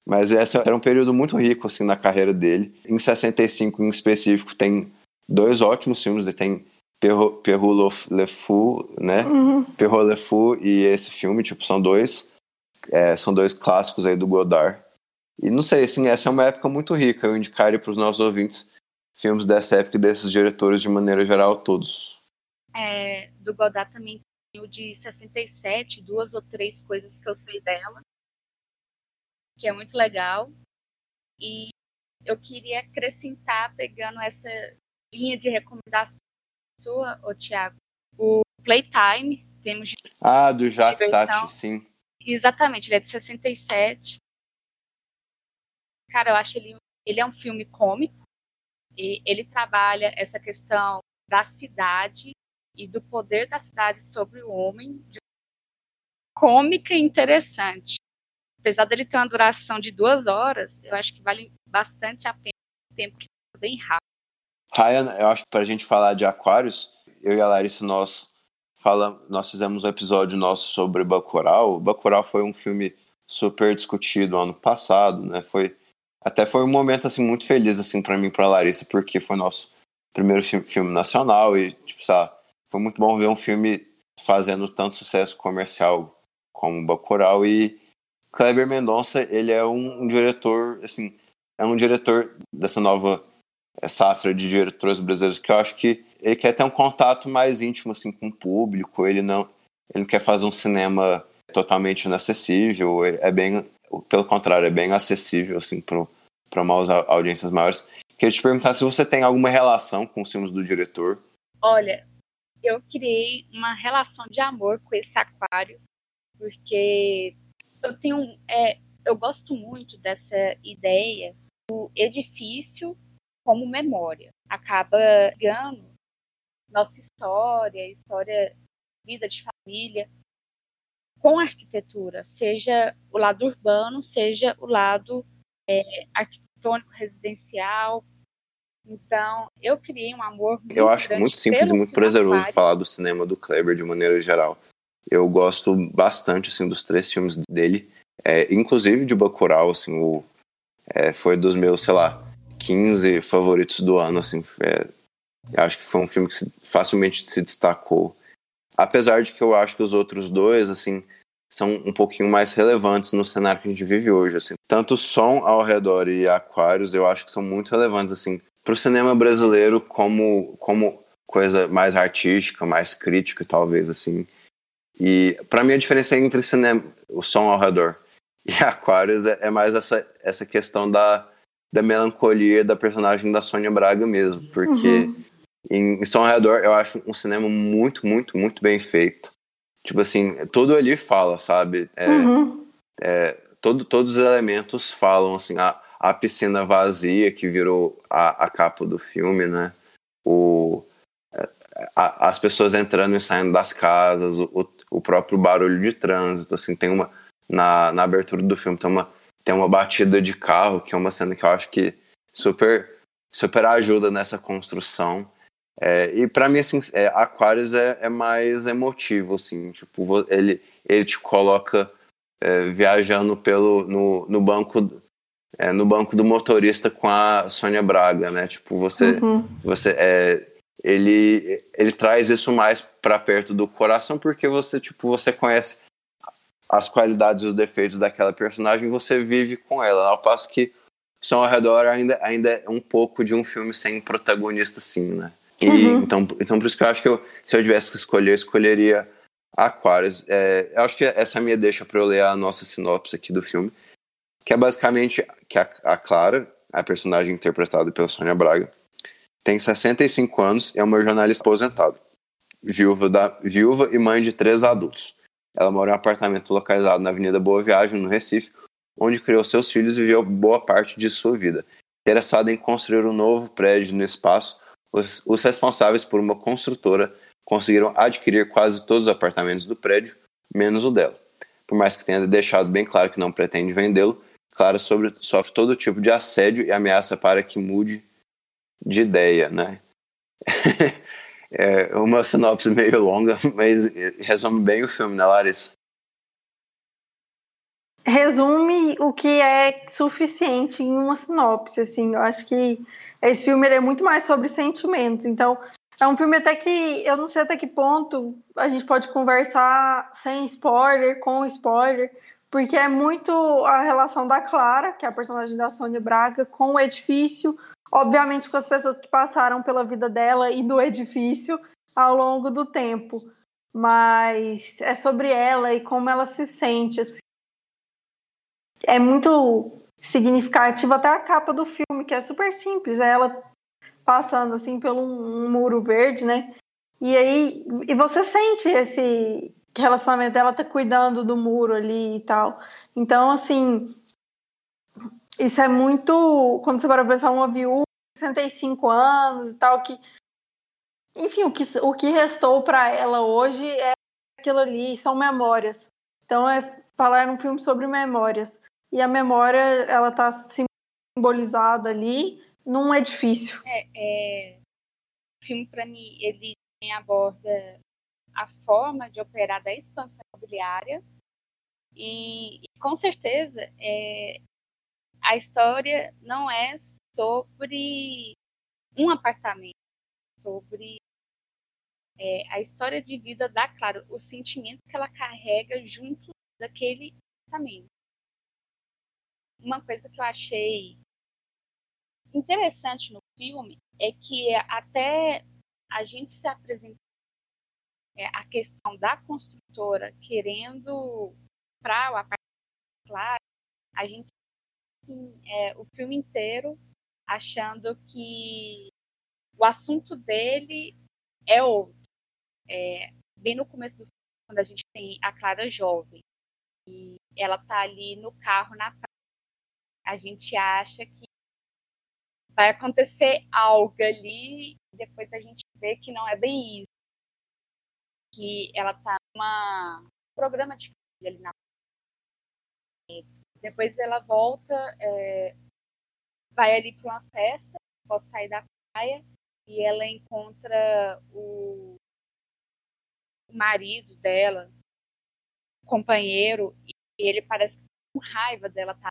Mas esse era um período muito rico assim na carreira dele. Em 65 em específico tem dois ótimos filmes, ele tem Perro, Perro Le Fou, né? Uhum. Perro Le Fou e esse filme, tipo, são dois é, são dois clássicos aí do Godard. E não sei, assim, essa é uma época muito rica. Eu indicaria para os nossos ouvintes filmes dessa época e desses diretores de maneira geral, todos. É, do Godard também tem o de 67, duas ou três coisas que eu sei dela, que é muito legal. E eu queria acrescentar, pegando essa linha de recomendação sua, ô Tiago, o Playtime, temos de Ah, do Jacques Diversão. Tati, sim. Exatamente, ele é de 67. Cara, eu acho ele, ele é um filme cômico. E ele trabalha essa questão da cidade e do poder da cidade sobre o homem de cômica e interessante. Apesar dele ter uma duração de duas horas, eu acho que vale bastante a pena o tempo que passa bem rápido. Ryan, eu acho que pra gente falar de Aquários, eu e a Larissa, nós, fala, nós fizemos um episódio nosso sobre Bacurau. Bacurau foi um filme super discutido ano passado, né? Foi, até foi um momento, assim, muito feliz, assim, pra mim e pra Larissa, porque foi nosso primeiro filme, nacional e, tipo, sabe, foi muito bom ver um filme fazendo tanto sucesso comercial como Bacurau e Kleber Mendonça, ele é um, um diretor, assim, é um diretor dessa nova safra de diretores brasileiros que eu acho que ele quer ter um contato mais íntimo assim com o público. Ele não ele não quer fazer um cinema totalmente inacessível. É bem pelo contrário é bem acessível assim para umas audiências maiores. Queria te perguntar se você tem alguma relação com os filmes do diretor. Olha, eu criei uma relação de amor com esse aquário, porque eu tenho. É, eu gosto muito dessa ideia do edifício como memória. Acaba ligando nossa história, história, vida de família, com a arquitetura, seja o lado urbano, seja o lado é, arquitetônico residencial. Então, eu criei um amor muito eu acho muito simples e muito prazeroso falar do cinema do Kleber de maneira geral eu gosto bastante assim dos três filmes dele é, inclusive de Bacurau assim o é, foi dos meus sei lá 15 favoritos do ano assim é, acho que foi um filme que se- facilmente se destacou. Apesar de que eu acho que os outros dois assim são um pouquinho mais relevantes no cenário que a gente vive hoje assim. Tanto Som ao redor e Aquários eu acho que são muito relevantes assim para o cinema brasileiro como como coisa mais artística mais crítica talvez assim. E para mim a diferença entre cinema o som ao redor e Aquários é, é mais essa essa questão da da melancolia da personagem da Sônia Braga mesmo porque em, em Som ao redor eu acho um cinema muito muito muito bem feito. Tipo assim tudo ali fala sabe? É, Uhum. todo, todos os elementos falam assim a, a piscina vazia que virou a, a capa do filme né? O a- as pessoas entrando e saindo das casas o, o, o próprio barulho de trânsito assim tem uma na, na abertura do filme tem uma tem uma batida de carro que é uma cena que eu acho que super super ajuda nessa construção é, e pra mim assim é, Aquarius é, é mais emotivo assim tipo ele ele te coloca é, viajando pelo no, no banco é, no banco do motorista com a Sônia Braga né tipo você Uhum. você é, ele ele traz isso mais para perto do coração porque você tipo você conhece as qualidades e os defeitos daquela personagem você vive com ela ao passo que Som ao redor ainda ainda é um pouco de um filme sem protagonista assim né e Uhum. então então por isso que eu acho que eu, se eu tivesse que escolher eu escolheria Aquarius é, eu acho que essa é minha deixa para eu ler a nossa sinopse aqui do filme que é basicamente que a, a Clara a personagem interpretada pela Sônia Braga tem 65 anos e é uma jornalista aposentada. Viúva, da, viúva e mãe de três adultos. Ela mora em um apartamento localizado na Avenida Boa Viagem, no Recife, onde criou seus filhos e viveu boa parte de sua vida. Interessada em construir um novo prédio no espaço, os, responsáveis por uma construtora conseguiram adquirir quase todos os apartamentos do prédio, menos o dela. Por mais que tenha deixado bem claro que não pretende vendê-lo, Clara sobre, sofre todo tipo de assédio e ameaça para que mude de ideia, né? é uma sinopse meio longa, mas resume bem o filme, né, Larissa? resume o que é suficiente em uma sinopse, assim. Eu acho que esse filme é muito mais sobre sentimentos. Então, é um filme até que eu não sei até que ponto a gente pode conversar sem spoiler, com spoiler, porque é muito a relação da Clara, que é a personagem da Sônia Braga, com o edifício, obviamente com as pessoas que passaram pela vida dela e do edifício ao longo do tempo. Mas é sobre ela e como ela se sente. Assim é muito significativo até a capa do filme, que é super simples, é ela passando assim pelo um muro verde, né? E aí e você sente esse relacionamento dela tá cuidando do muro ali e tal. Então, assim, isso é muito quando você para pensar uma viúva, 65 anos e tal que enfim, o que, o que restou para ela hoje é aquilo ali, são memórias. Então é falar num filme sobre memórias e a memória ela está simbolizada ali num edifício. É, é... o filme para mim ele aborda a forma de operar da expansão imobiliária e, e com certeza é, a história não é sobre um apartamento, sobre é, a história de vida da Clara, o sentimento que ela carrega junto daquele apartamento. Uma coisa que eu achei interessante no filme é que até a gente se apresentar é, a questão da construtora querendo para o apartamento claro, a gente assim, é, o filme inteiro achando que o assunto dele é outro. É, bem no começo do filme, quando a gente tem a Clara jovem e ela tá ali no carro na a gente acha que vai acontecer algo ali e depois a gente vê que não é bem isso. Que ela tá numa programa de ali na depois ela volta, é, vai ali para uma festa, posso sair da praia e ela encontra o, o marido dela, o companheiro, e ele parece com raiva dela tá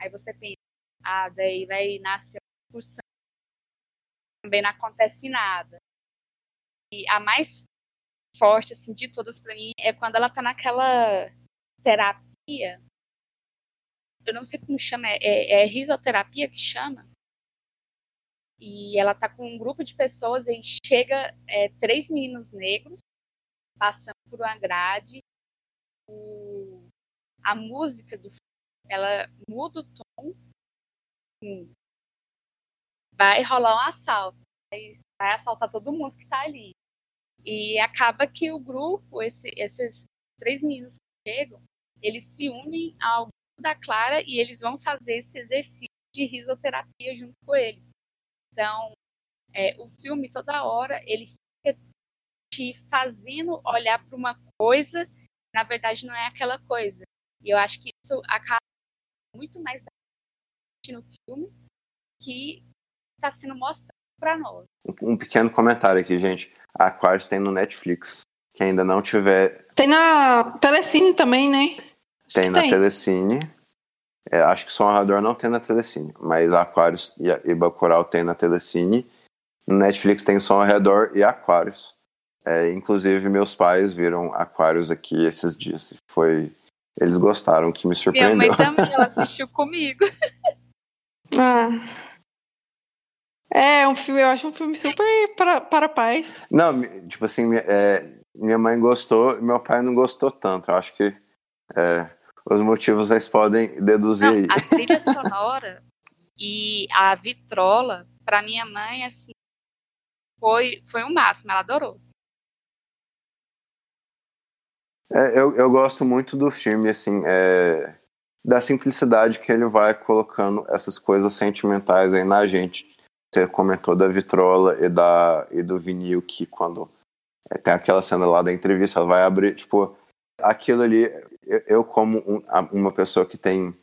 aí você pensa, ah, daí vai nascer uma discussão. Também não acontece nada. E a mais forte, assim, de todas para mim é quando ela tá naquela terapia. Eu não sei como chama, é, é, é risoterapia que chama. E ela tá com um grupo de pessoas e chega é, três meninos negros passando por uma grade. O, a música do ela muda o tom, assim, vai rolar um assalto, vai, vai assaltar todo mundo que está ali. E acaba que o grupo, esse, esses três meninos que chegam, eles se unem ao da Clara e eles vão fazer esse exercício de risoterapia junto com eles. Então, é, o filme, toda hora, ele fica te fazendo olhar para uma coisa, na verdade não é aquela coisa. E eu acho que isso acaba muito mais no filme que está sendo mostrado para nós. Um pequeno comentário aqui, gente. A Aquarius tem no Netflix. Quem ainda não tiver. Tem na Telecine também, né? Acho tem na tem. Telecine. É, acho que Som Arrador não tem na Telecine, mas Aquarius e, e Bacurau tem na Telecine. Netflix tem Som Arredor e Aquarius. É, inclusive, meus pais viram Aquarius aqui esses dias. Foi eles gostaram, que me surpreendeu. Minha mãe também, ela assistiu comigo. ah. É, um filme, eu acho um filme super para, para paz. Não, tipo assim, é, minha mãe gostou, meu pai não gostou tanto. Eu acho que é, os motivos vocês podem deduzir não. A trilha sonora e a vitrola, para minha mãe, assim, foi, foi o um máximo, ela adorou. É, eu, eu gosto muito do filme, assim, é, da simplicidade que ele vai colocando essas coisas sentimentais aí na gente. Você comentou da vitrola e, da, e do vinil, que quando é, tem aquela cena lá da entrevista, ela vai abrir, tipo, aquilo ali, eu, eu como um, uma pessoa que tem,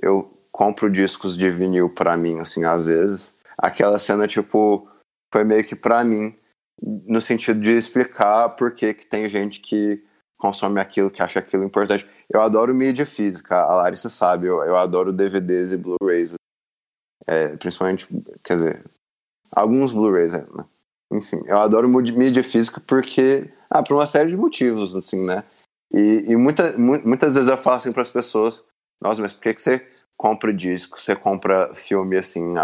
eu compro discos de vinil para mim, assim, às vezes, aquela cena, tipo, foi meio que para mim, no sentido de explicar por que que tem gente que consome aquilo, que acha aquilo importante. Eu adoro mídia física, a Larissa sabe, eu, eu adoro DVDs e Blu-rays. É, principalmente, quer dizer, alguns Blu-rays, né? Enfim, eu adoro mídia física porque, ah, por uma série de motivos, assim, né? E, e muita, muitas vezes eu falo assim para as pessoas, nossa, mas por que, que você compra disco, você compra filme, assim,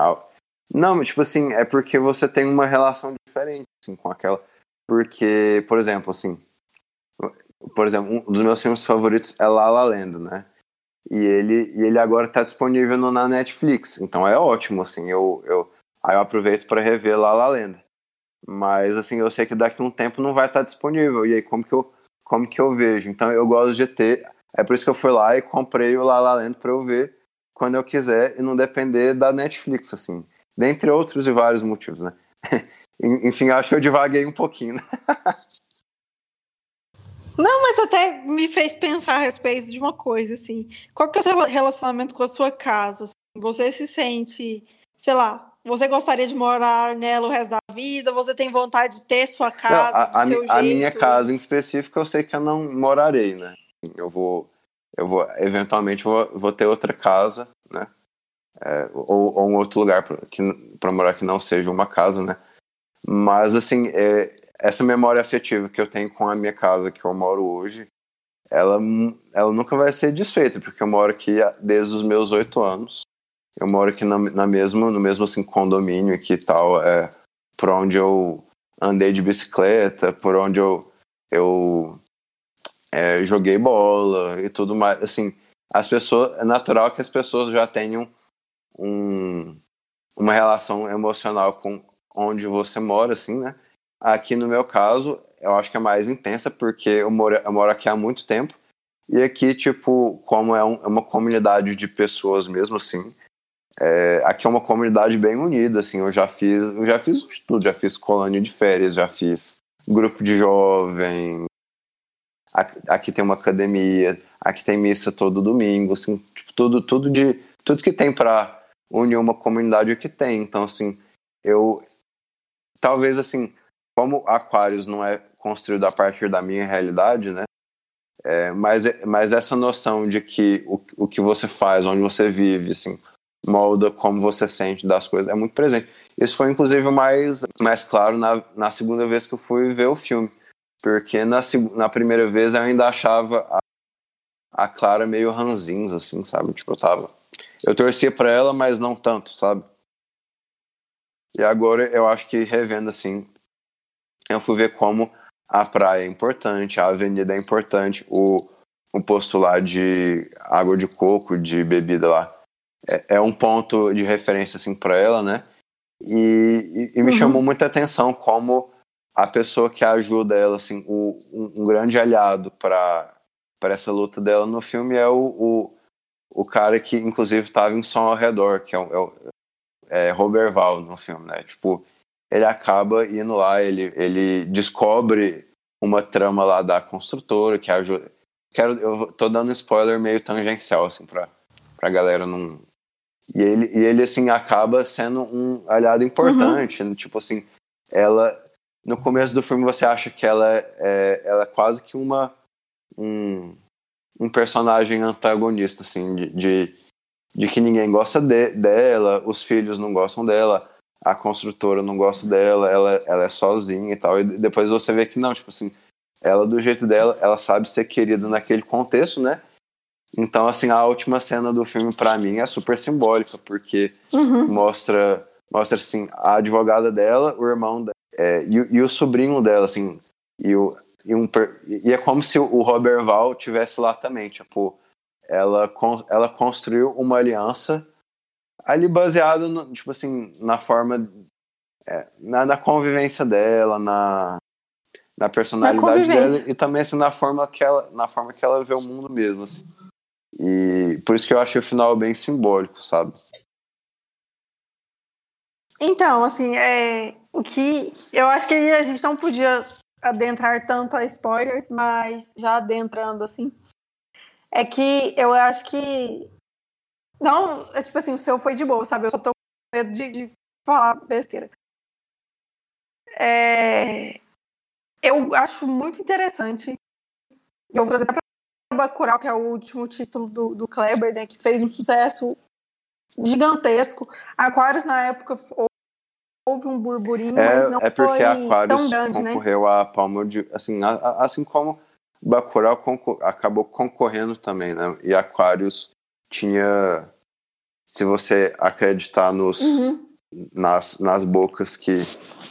não, tipo assim, é porque você tem uma relação diferente, assim, com aquela... Porque, por exemplo, assim, por exemplo, um dos meus filmes favoritos é La La Land, né? E ele, e ele agora está disponível no, na Netflix, então é ótimo, assim, eu, eu, aí eu aproveito para rever La La Land. Mas, assim, eu sei que daqui a um tempo não vai estar tá disponível, e aí como que eu, como que eu vejo? Então eu gosto de ter, é por isso que eu fui lá e comprei o La La Land para eu ver quando eu quiser e não depender da Netflix, assim. Dentre outros e vários motivos, né? Enfim, acho que eu divaguei um pouquinho, né? Não, mas até me fez pensar a respeito de uma coisa, assim. Qual que é o seu relacionamento com a sua casa? Você se sente, sei lá, você gostaria de morar nela o resto da vida? Você tem vontade de ter sua casa? Não, a, a, a minha casa em específico, eu sei que eu não morarei, né? Eu vou, eu vou, eventualmente, vou, vou ter outra casa, né? É, ou, ou um outro lugar para morar que não seja uma casa, né? Mas, assim, é, essa memória afetiva que eu tenho com a minha casa que eu moro hoje, ela, ela nunca vai ser desfeita, porque eu moro aqui desde os meus oito anos. Eu moro aqui na, na mesma, no mesmo assim, condomínio aqui e tal, é, por onde eu andei de bicicleta, por onde eu, eu é, joguei bola e tudo mais. Assim, as pessoas, é natural que as pessoas já tenham um, uma relação emocional com onde você mora, assim, né? Aqui no meu caso, eu acho que é mais intensa, porque eu moro, eu moro aqui há muito tempo. E aqui, tipo, como é, um, é uma comunidade de pessoas mesmo assim, é, aqui é uma comunidade bem unida, assim, eu já fiz, eu já fiz tudo, já fiz colônia de férias, já fiz grupo de jovem, aqui, tem uma academia, aqui tem missa todo domingo, assim, tipo, tudo, tudo de, tudo que tem para unir uma comunidade aqui tem, então, assim, eu, talvez, assim, como Aquarius não é construído a partir da minha realidade, né? É, mas, mas essa noção de que o, o que você faz, onde você vive, assim, molda como você sente das coisas, é muito presente. Isso foi, inclusive, mais, mais claro na, na segunda vez que eu fui ver o filme. Porque na, na primeira vez eu ainda achava a, a Clara meio ranzinza, assim, sabe? Tipo, eu tava... Eu torcia para ela, mas não tanto, sabe? E agora eu acho que revendo, assim, eu fui ver como a praia é importante, a avenida é importante, o, o posto lá de água de coco, de bebida lá, é, é um ponto de referência assim para ela, né? E, e, e me uhum. chamou muita atenção como a pessoa que ajuda ela, assim, o, um, um grande aliado para para essa luta dela no filme é o, o, o cara que inclusive estava em som ao redor, que é, o, é, é Robert Val no filme, né? Tipo, ele acaba indo lá, ele, ele descobre uma trama lá da construtora que ajuda. Quero, eu tô dando spoiler meio tangencial, assim, pra, pra galera não. E ele, e ele, assim, acaba sendo um aliado importante. Uhum. Tipo assim, ela. No começo do filme você acha que ela é, ela é quase que uma. Um, um personagem antagonista, assim, de, de, de que ninguém gosta de, dela, os filhos não gostam dela a construtora não gosta dela, ela, ela é sozinha e tal. E depois você vê que não, tipo assim, ela do jeito dela, ela sabe ser querida naquele contexto, né? Então, assim, a última cena do filme para mim é super simbólica, porque uhum. mostra, mostra assim, a advogada dela, o irmão dela, é, e, e, o sobrinho dela, assim, e, o, e, um, e é como se o Robert Val tivesse lá também, tipo, ela, ela construiu uma aliança ali baseado, no, tipo assim, na forma. É, na, na, convivência dela, na, na personalidade na dela e também assim, na forma que ela na forma que ela vê o mundo mesmo assim. E por isso que eu achei o final bem simbólico sabe então assim é o que eu acho que a gente não podia adentrar tanto a spoilers mas já adentrando assim é que eu acho que não, é tipo assim, o seu foi de boa, sabe? Eu só tô com medo de, de falar besteira. É... Eu acho muito interessante Eu vou trazer para Bacurau, que é o último título do, do Kleber, né, que fez um sucesso gigantesco. Aquarius, na época, houve um burburinho, É, mas não é porque foi Aquarius tão grande, né? concorreu a Palma de. Assim, a- a- assim como Bacurau concor- acabou concorrendo também, né? E Aquarius tinha. Se você acreditar nos, Uhum. nas, nas bocas que,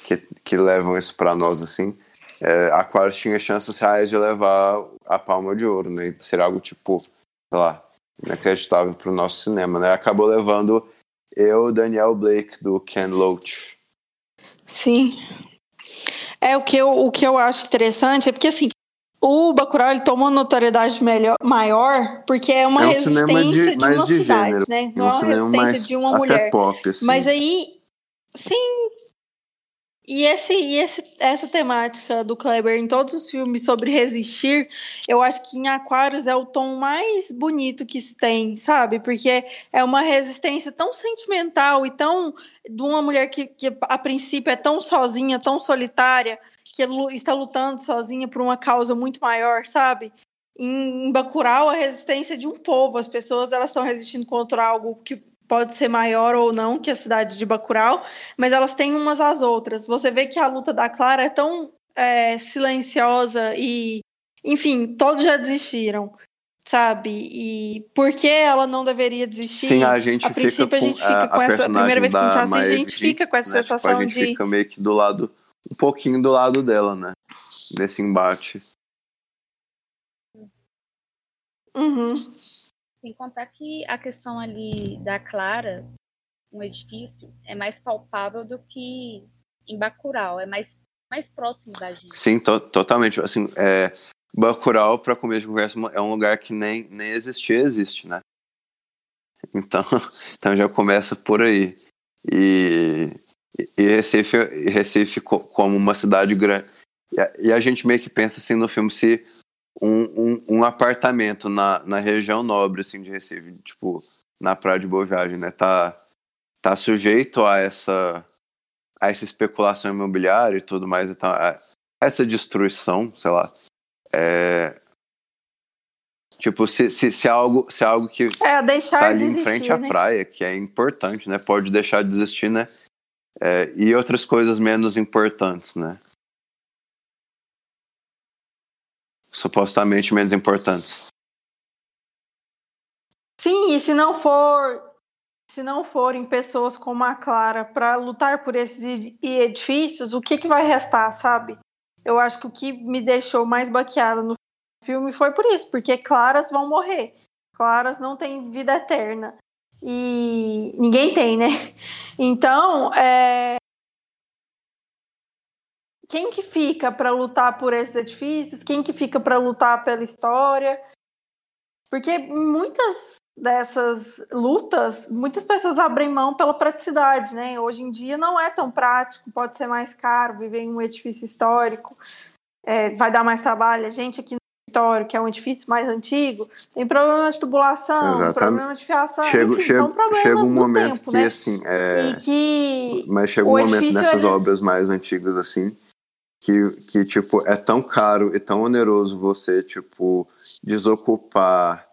que, que levam isso para nós, assim, é, Aquarius tinha chances reais de levar a palma de ouro, né? E ser algo tipo, sei lá, inacreditável para o nosso cinema, né? Acabou levando eu, Daniel Blake, do Ken Loach. Sim. É o que eu, o que eu acho interessante é porque assim, o Bacurau ele toma uma notoriedade melhor, maior porque é uma é um resistência de, de, uma de cidade, gênero. né? É Não um é uma resistência mais de uma até mulher. pop, assim. Mas aí, sim. E, esse, e esse, essa temática do Kleber em todos os filmes sobre resistir, eu acho que em Aquários é o tom mais bonito que se tem, sabe? Porque é uma resistência tão sentimental e tão. de uma mulher que, que a princípio é tão sozinha, tão solitária, que está lutando sozinha por uma causa muito maior, sabe? Em, em Bacurau, a resistência de um povo, as pessoas elas estão resistindo contra algo que pode ser maior ou não que a cidade de Bacurau, mas elas têm umas às outras. Você vê que a luta da Clara é tão é, silenciosa e, enfim, todos já desistiram, sabe? E por que ela não deveria desistir? Sim, a gente a fica princípio a com gente fica a, com a essa a primeira vez que a gente assiste, a Maeve, gente fica com essa né, tipo, sensação a gente de fica meio que do lado, um pouquinho do lado dela, né? Nesse embate. Uhum. Sem contar que a questão ali da Clara, um edifício, é mais palpável do que em Bacurau, é mais, mais próximo da gente. Sim, to- totalmente. Assim, é, Bacurau, para começo de conversa, é um lugar que nem, nem existia, existe, né? Então, então já começa por aí. E, e Recife, Recife co- como uma cidade grande. E a, e a gente meio que pensa assim no filme se um, um, um apartamento na, na região nobre assim, de Recife, tipo, na Praia de Boa Viagem, né? Tá, tá sujeito a essa, a essa especulação imobiliária e tudo mais. Então, a- essa destruição, sei lá. É, tipo, se, se, se, é algo, se é algo que É, tá ali em existir, frente à né? praia, que é importante, né? Pode deixar de existir, né? É, e outras coisas menos importantes, né? Supostamente menos importantes. Sim, e se não for se não forem pessoas como a Clara para lutar por esses ed- edifícios, o que, que vai restar, sabe? Eu acho que o que me deixou mais baqueada no filme foi por isso, porque claras vão morrer. Claras não têm vida eterna. E ninguém tem, né? Então, é... quem que fica para lutar por esses edifícios? Quem que fica para lutar pela história? Porque muitas dessas lutas, muitas pessoas abrem mão pela praticidade, né? Hoje em dia não é tão prático, pode ser mais caro viver em um edifício histórico, é, vai dar mais trabalho. A gente aqui no escritório, que é um edifício mais antigo, tem problema de tubulação, Exatamente. problema de fiação, Chega, enfim, problemas chega um momento tempo, que, né? assim, é, que Mas chega um momento nessas ele- obras mais antigas, assim, que, que, tipo, é tão caro e tão oneroso você, tipo, desocupar.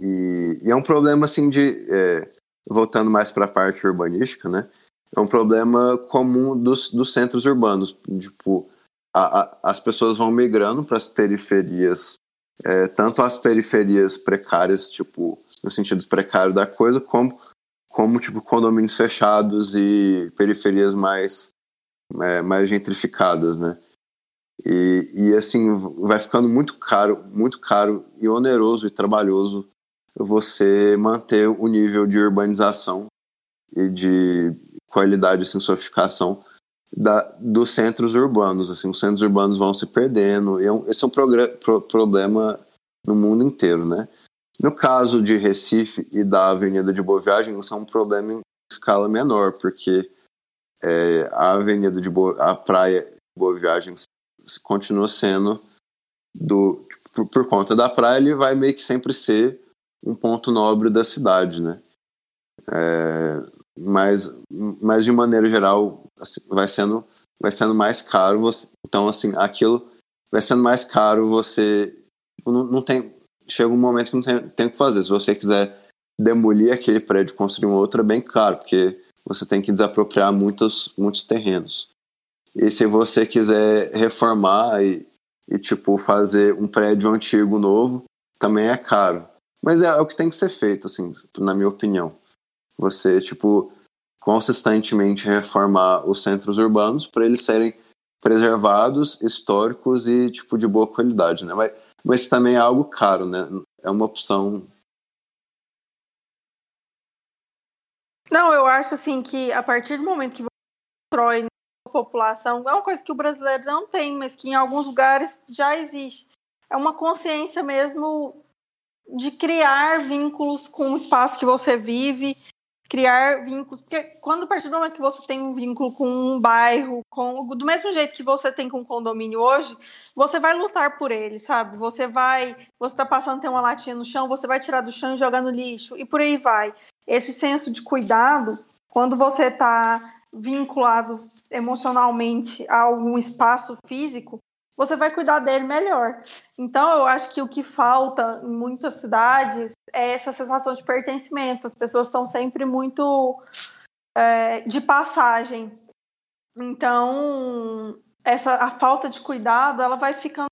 E, e é um problema, assim, de. é, voltando mais para a parte urbanística, né? É um problema comum dos, dos centros urbanos. Tipo, a- a- as pessoas vão migrando para as periferias, é, tanto as periferias precárias, tipo, no sentido precário da coisa, como como tipo condomínios fechados e periferias mais é, mais gentrificadas, né? E, e assim vai ficando muito caro, muito caro e oneroso e trabalhoso você manter o nível de urbanização e de qualidade, assim, sofisticação da, dos centros urbanos. Assim, os centros urbanos vão se perdendo. E é um- esse é um pro- problema no mundo inteiro, né? No caso de Recife e da Avenida de Boa Viagem, isso é um problema em escala menor, porque é, a Avenida de Boa, a praia de Boa Viagem continua sendo do por, por conta da praia, ele vai meio que sempre ser um ponto nobre da cidade, né? É, mas, mas de maneira geral, assim, vai sendo vai sendo mais caro você, então assim aquilo vai sendo mais caro você tipo, não, não tem. Chega um momento que não tem, tem o que fazer. Se você quiser demolir aquele prédio construir um outro, é bem caro, porque você tem que desapropriar muitos, muitos terrenos. E se você quiser reformar e, e tipo, fazer um prédio antigo novo, também é caro. Mas é, é o que tem que ser feito, assim, na minha opinião. Você, tipo, consistentemente reformar os centros urbanos para eles serem preservados, históricos e tipo de boa qualidade, né? Mas, mas também é algo caro, né? É uma opção. Não, eu acho assim que a partir do momento que você constrói a população, é uma coisa que o brasileiro não tem, mas que em alguns lugares já existe. É uma consciência mesmo de criar vínculos com o espaço que você vive, criar vínculos, porque quando a partir do momento que você tem um vínculo com um bairro, com do mesmo jeito que você tem com um condomínio hoje, você vai lutar por ele, sabe? Você vai, você tá passando tem uma latinha no chão, você vai tirar do chão e jogar no lixo e por aí vai. Esse senso de cuidado, quando você está vinculado emocionalmente a algum espaço físico, você vai cuidar dele melhor. Então, eu acho que o que falta em muitas cidades é essa sensação de pertencimento. As pessoas estão sempre muito é, de passagem. Então, essa a falta de cuidado, ela vai ficando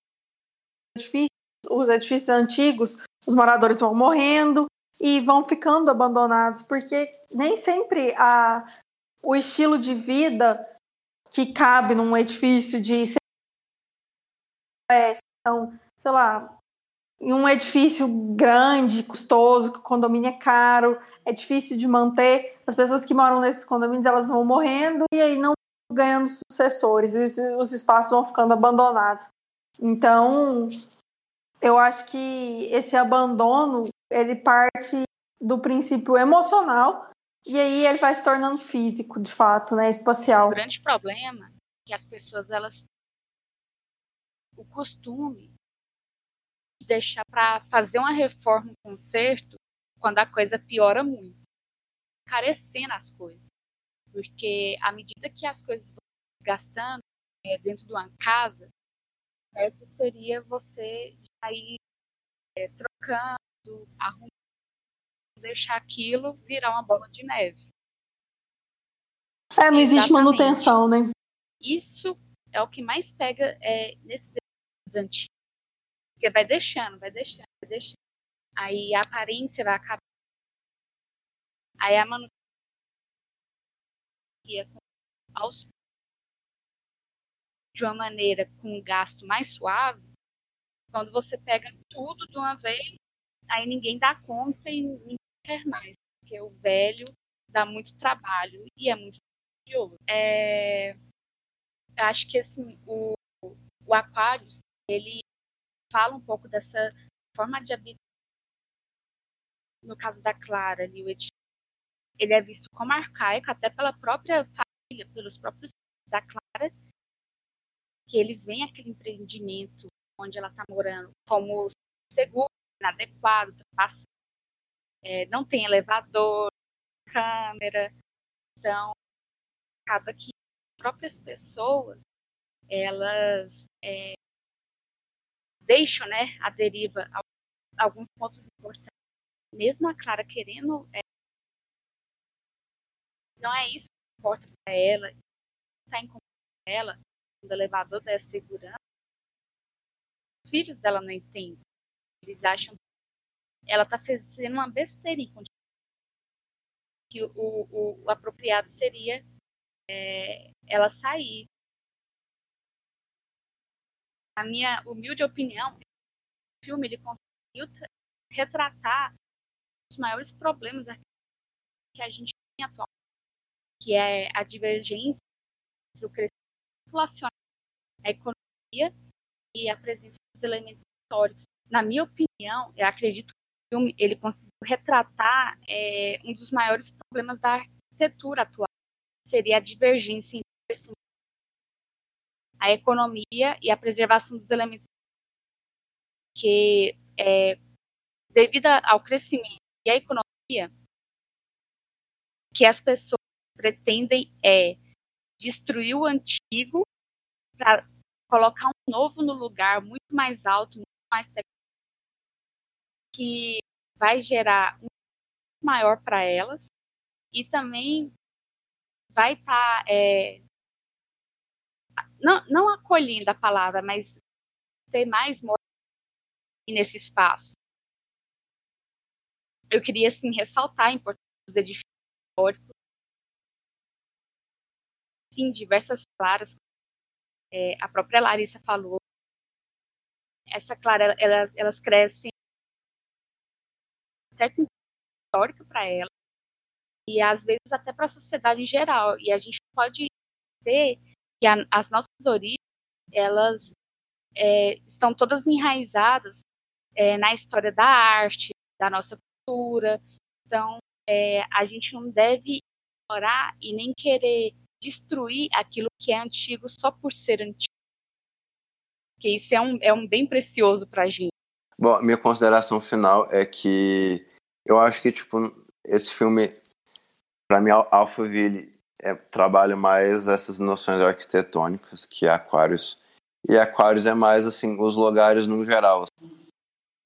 difícil. Os edifícios antigos, os moradores vão morrendo e vão ficando abandonados, porque nem sempre a, o estilo de vida que cabe num edifício de então, sei lá, em um edifício grande, custoso, que o condomínio é caro, é difícil de manter. As pessoas que moram nesses condomínios, elas vão morrendo e aí não ganhando sucessores, os, os espaços vão ficando abandonados. Então, eu acho que esse abandono, ele parte do princípio emocional e aí ele vai se tornando físico, de fato, né, espacial. O grande problema é que as pessoas elas o costume de deixar para fazer uma reforma, um conserto, quando a coisa piora muito, carecendo as coisas. Porque à medida que as coisas vão gastando é, dentro de uma casa, certo seria você já ir é, trocando, arrumando, deixar aquilo virar uma bola de neve. É, não existe Exatamente. manutenção, né? Isso é o que mais pega é, nesses antigos. Porque vai deixando, vai deixando, vai deixando. Aí a aparência vai acabar. Aí a manutenção aos de uma maneira com um gasto mais suave, quando você pega tudo de uma vez, aí ninguém dá conta e ninguém quer mais, porque o velho dá muito trabalho e é muito curioso. É, acho que assim, o, o ele fala um pouco dessa forma de habitar. No caso da Clara, ali, o ele é visto como arcaico até pela própria família, pelos próprios da Clara, que eles veem aquele empreendimento onde ela está morando como seguro, inadequado, é, não tem elevador, câmera, então acaba que as próprias pessoas elas é, deixam né, a deriva alguns pontos importantes. Mesmo a Clara querendo. É, não é isso que importa para ela, está incomodando ela, o elevador da segurança. Os filhos dela não entendem. Eles acham que ela está fazendo uma besteira em que o, o, o apropriado seria é, ela sair na minha humilde opinião, o filme ele conseguiu retratar os maiores problemas que a gente tem atualmente, que é a divergência entre o crescimento populacional, a economia e a presença dos elementos históricos. Na minha opinião, eu acredito que o filme ele conseguiu retratar é, um dos maiores problemas da arquitetura atual, seria a divergência entre o crescimento a economia e a preservação dos elementos que, é, devido ao crescimento e à economia, que as pessoas pretendem é destruir o antigo para colocar um novo no lugar muito mais alto, muito mais que vai gerar um maior para elas e também vai estar tá, é, não, não acolhendo a palavra, mas ter mais nesse espaço. Eu queria assim ressaltar a importância dos edifícios históricos. Sim, diversas claras, é, a própria Larissa falou. Essa clara, elas, elas crescem certo histórico para elas e às vezes até para a sociedade em geral. E a gente pode dizer que a, as nossas origens elas é, estão todas enraizadas é, na história da arte, da nossa cultura. Então, é, a gente não deve ignorar e nem querer destruir aquilo que é antigo só por ser antigo. Porque isso é um, é um bem precioso para a gente. Bom, minha consideração final é que eu acho que, tipo, esse filme, para mim, Alphaville é, mais essas noções arquitetônicas que Aquários. E Aquários é mais, assim, os lugares no geral. Assim.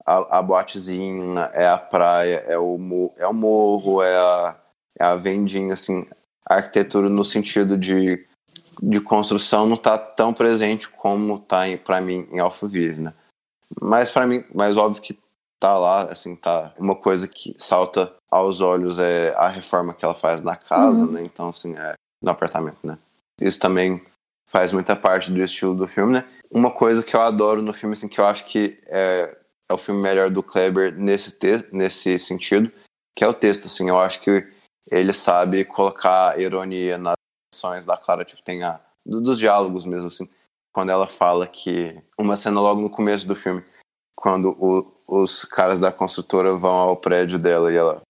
A, a é a praia, é o, é o morro, é a, é a vendinha, assim. A arquitetura no sentido de, de construção não está tão presente como está para mim em Alphaville, né? Mas para mim, mais óbvio que tá lá, assim, tá uma coisa que salta aos olhos é a reforma que ela faz na casa, uhum. né? Então, assim, é no apartamento, né? Isso também faz muita parte do estilo do filme, né? Uma coisa que eu adoro no filme, assim, que eu acho que é, é o filme melhor do Kleber nesse, te nesse sentido, que é o texto, assim, eu acho que ele sabe colocar ironia nas ações da Clara, tipo, tem a, dos diálogos mesmo, assim, quando ela fala que, uma cena logo no começo do filme, quando o, os caras da construtora vão ao prédio dela e ela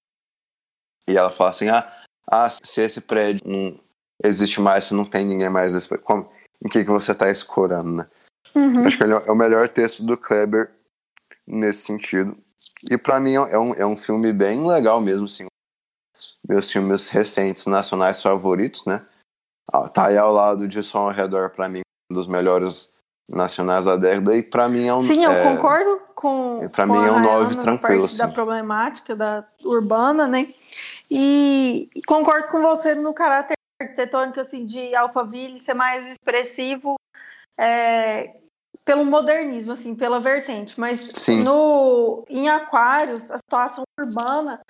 e ela fala assim ah, ah se esse prédio não existe mais se não tem ninguém mais nesse prédio como, em que que você está escorando né? Uhum. acho que é o melhor texto do Kleber nesse sentido. E para mim é um, é um filme bem legal mesmo assim. Meus filmes recentes nacionais favoritos né? Ah, tá aí ao lado de Som ao Redor para mim um dos melhores nacionais da década e para mim é um sim eu é, concordo com para mim é um 9 tranquilo assim. da problemática da urbana né e, e, concordo com você no caráter arquitetônico assim de Alphaville ser mais expressivo é, pelo modernismo assim pela vertente mas sim. no em Aquários a situação urbana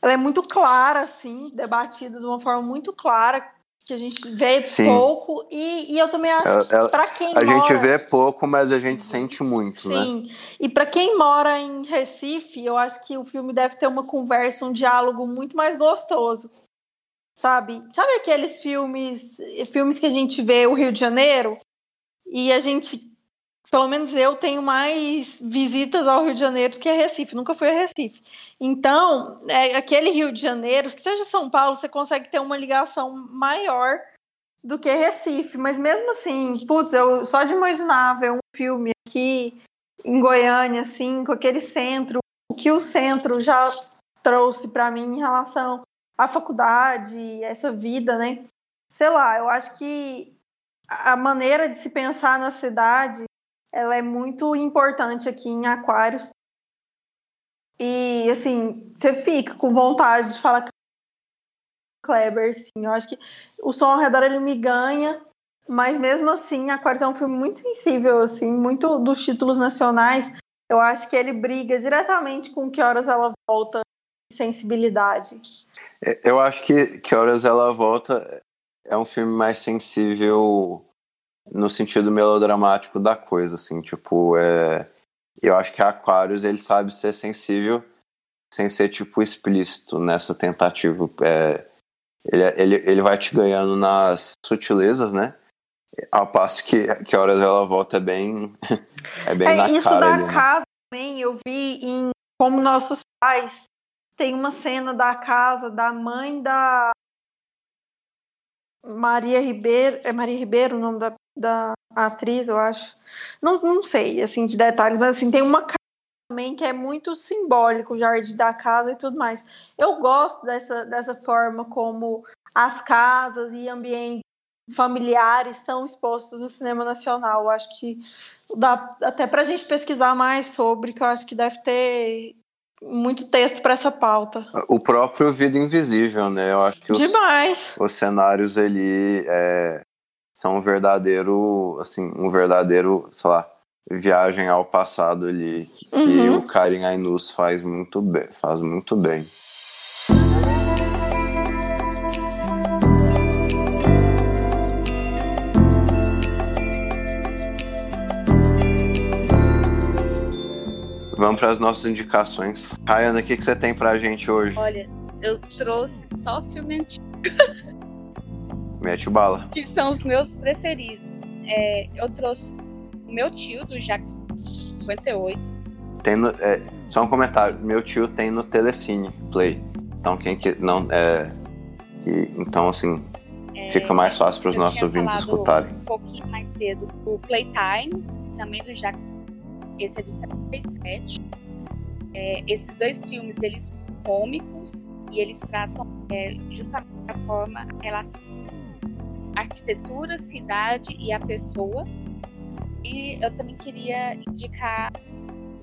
ela é muito clara assim debatida de uma forma muito clara que a gente vê Sim. pouco e, e eu também acho que para quem a mora... gente vê pouco mas a gente sente muito né? Sim. né e para quem mora em Recife eu acho que o filme deve ter uma conversa um diálogo muito mais gostoso sabe sabe aqueles filmes filmes que a gente vê o Rio de Janeiro e a gente pelo menos eu tenho mais visitas ao Rio de Janeiro do que a Recife, nunca fui a Recife. Então, é, aquele Rio de Janeiro, seja São Paulo, você consegue ter uma ligação maior do que Recife. Mas mesmo assim, putz, eu só de imaginar ver um filme aqui em Goiânia, assim, com aquele centro, o que o centro já trouxe para mim em relação à faculdade, essa vida, né? Sei lá, eu acho que a maneira de se pensar na cidade ela é muito importante aqui em Aquários. E, assim, você fica com vontade de falar Kleber, sim. Eu acho que o som ao redor ele me ganha, mas mesmo assim, Aquários é um filme muito sensível, assim, muito dos títulos nacionais. Eu acho que ele briga diretamente com Que Horas Ela Volta sensibilidade. É, eu acho que Que Horas Ela Volta é um filme mais sensível no sentido melodramático da coisa, assim, tipo, é... eu acho que Aquarius, ele sabe ser sensível sem ser, tipo, explícito nessa tentativa, é... ele, ele, ele vai te ganhando nas sutilezas, né, ao passo que, que horas ela volta é bem, é bem é, na isso cara da ali, né? casa também, eu vi em Como Nossos Pais, tem uma cena da casa da mãe da Maria Ribeiro, é Maria Ribeiro o nome da, da atriz, eu acho. Não, não sei, assim, de detalhes, mas assim, tem uma casa também que é muito simbólico, o jardim da casa e tudo mais. Eu gosto dessa, dessa forma como as casas e ambientes familiares são expostos no cinema nacional. Eu acho que dá até para a gente pesquisar mais sobre, que eu acho que deve ter muito texto para essa pauta. O próprio Vida Invisível, né? Eu acho que os, Demais. os cenários ali é, são um verdadeiro, assim, um verdadeiro, sei lá, viagem ao passado ali que Uhum. o Karim Ainus faz muito bem, faz muito bem. Vamos para as nossas indicações. Rayana, o que, que você tem pra gente hoje? Olha, eu trouxe só filme antigo, Mete o bala. que são os meus preferidos. É, eu trouxe o meu tio, do Jackson 58. Tem no- é, só um comentário. Meu tio tem no Telecine Play. Então quem que não é. e- então assim fica mais fácil para os nossos ouvintes escutarem. Um pouquinho mais cedo, o Playtime, também do Jackson. Esse é de 77. É, esses dois filmes, eles são cômicos e eles tratam é, justamente da forma, a relação arquitetura, cidade e a pessoa. E eu também queria indicar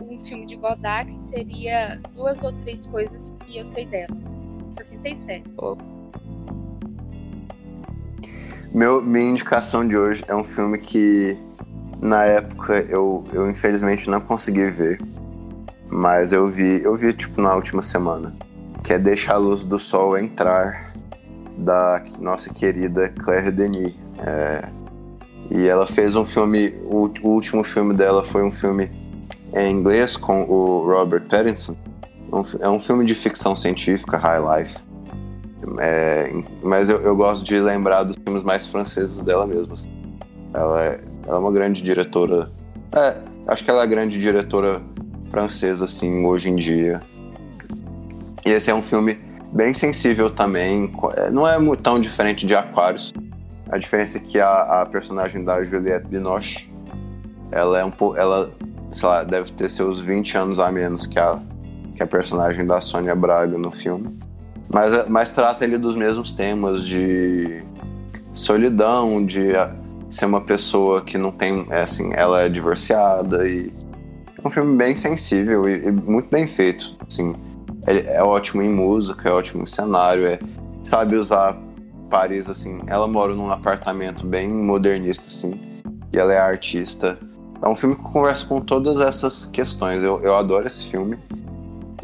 um filme de Godard que seria duas ou três coisas que eu sei dela. 67. Meu, minha indicação de hoje é um filme que na época eu, eu infelizmente não consegui ver. Mas eu vi, eu vi tipo na última semana. Que é Deixa a Luz do Sol Entrar, da nossa querida Claire Denis. É, e ela fez um filme, o, o último filme dela foi um filme em inglês com o Robert Pattinson. Um é um filme de ficção científica, High Life. É, mas eu, eu gosto de lembrar dos filmes mais franceses dela mesmo. assim. Ela é, ela é uma grande diretora. É, acho que ela é a grande diretora francesa, assim, hoje em dia. E esse é um filme bem sensível também. é, Não é tão diferente de Aquarius. A diferença é que a, a personagem da Juliette Binoche, ela é um pouco. Ela, sei lá, deve ter seus 20 anos a menos que a, que a personagem da Sônia Braga no filme. Mas, mas trata ele dos mesmos temas de solidão, de ah, ser uma pessoa que não tem, é, assim, ela é divorciada e é um filme bem sensível e, e muito bem feito, assim, ele é ótimo em música, é ótimo em cenário, é, sabe usar Paris, assim, ela mora num apartamento bem modernista, assim, e ela é artista. É um filme que conversa com todas essas questões, eu, eu adoro esse filme.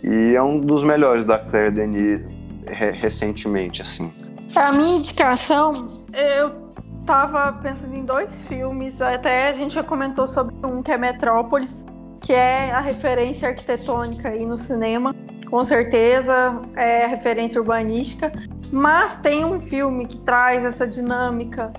E é um dos melhores da Claire Denis re- recentemente, assim. A minha indicação, eu tava pensando em dois filmes, até a gente já comentou sobre um que é Metrópolis, que é a referência arquitetônica aí no cinema, com certeza é referência urbanística, mas tem um filme que traz essa dinâmica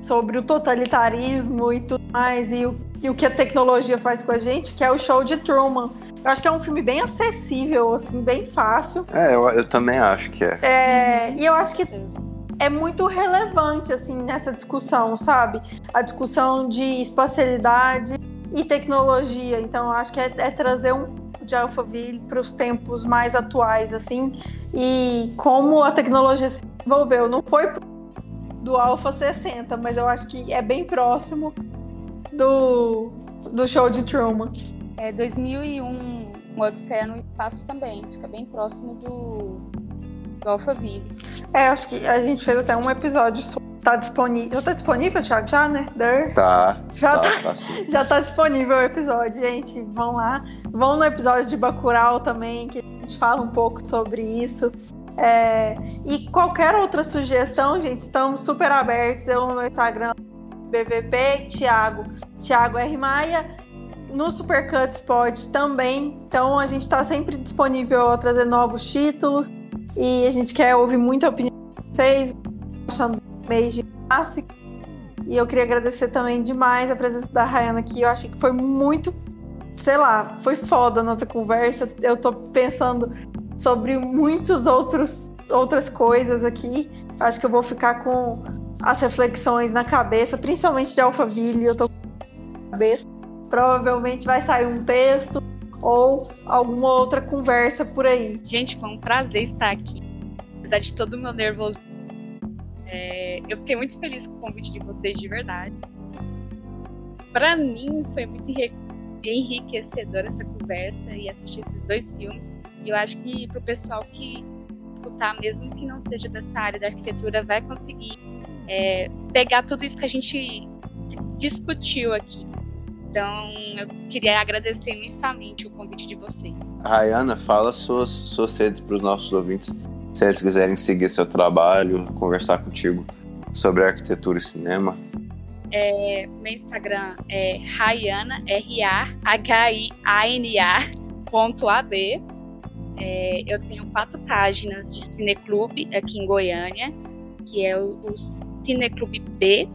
sobre o totalitarismo e tudo mais, e o, e o que a tecnologia faz com a gente, que é o Show de Truman. Eu acho que é um filme bem acessível, assim, bem fácil. É, eu, eu também acho que é. É, e eu acho que é muito relevante assim nessa discussão, sabe? A discussão de espacialidade e tecnologia. Então, eu acho que é, é trazer um pouco de Alphaville para os tempos mais atuais, assim, e como a tecnologia se desenvolveu. Não foi do Alpha 60, mas eu acho que é bem próximo do, do show de Truman. É 2001, um Odisseia no Espaço também. Fica bem próximo do, do Alphaville. É, acho que a gente fez até um episódio sobre. Tá disponível. Já tá disponível, Thiago? Já, né? Der. Tá, Já tá, tá. tá. Já tá disponível o episódio, gente. Vão lá. Vão no episódio de Bacurau também, que a gente fala um pouco sobre isso. É, e qualquer outra sugestão, gente, estamos super abertos. Eu no meu Instagram, BVP, Thiago, Thiago R. Maia. No Supercuts Pod também. Então a gente está sempre disponível a trazer novos títulos. E a gente quer ouvir muita opinião de vocês, achando mês de clássico. E eu queria agradecer também demais a presença da Rayana aqui. Eu achei que foi muito, sei lá, foi foda a nossa conversa. Eu tô pensando sobre muitos outros outras coisas aqui. Acho que eu vou ficar com as reflexões na cabeça, principalmente de Alphaville. Eu tô com na cabeça. Provavelmente vai sair um texto ou alguma outra conversa por aí. Gente, foi um prazer estar aqui. Apesar de todo o meu nervoso. É, eu fiquei muito feliz com o convite de vocês, de verdade. Pra mim, foi muito enri- enriquecedor essa conversa e assistir esses dois filmes. E eu acho que para o pessoal que escutar, mesmo que não seja dessa área da arquitetura, vai conseguir é, pegar tudo isso que a gente discutiu aqui. Então, eu queria agradecer imensamente o convite de vocês. Rayana, fala suas, suas redes para os nossos ouvintes, se eles quiserem seguir seu trabalho, conversar contigo sobre arquitetura e cinema. É, meu Instagram é Rayana, R-A-H-I-A-N-A, ponto A-B. É, eu tenho quatro páginas de cineclube aqui em Goiânia, que é o, o Cineclube B,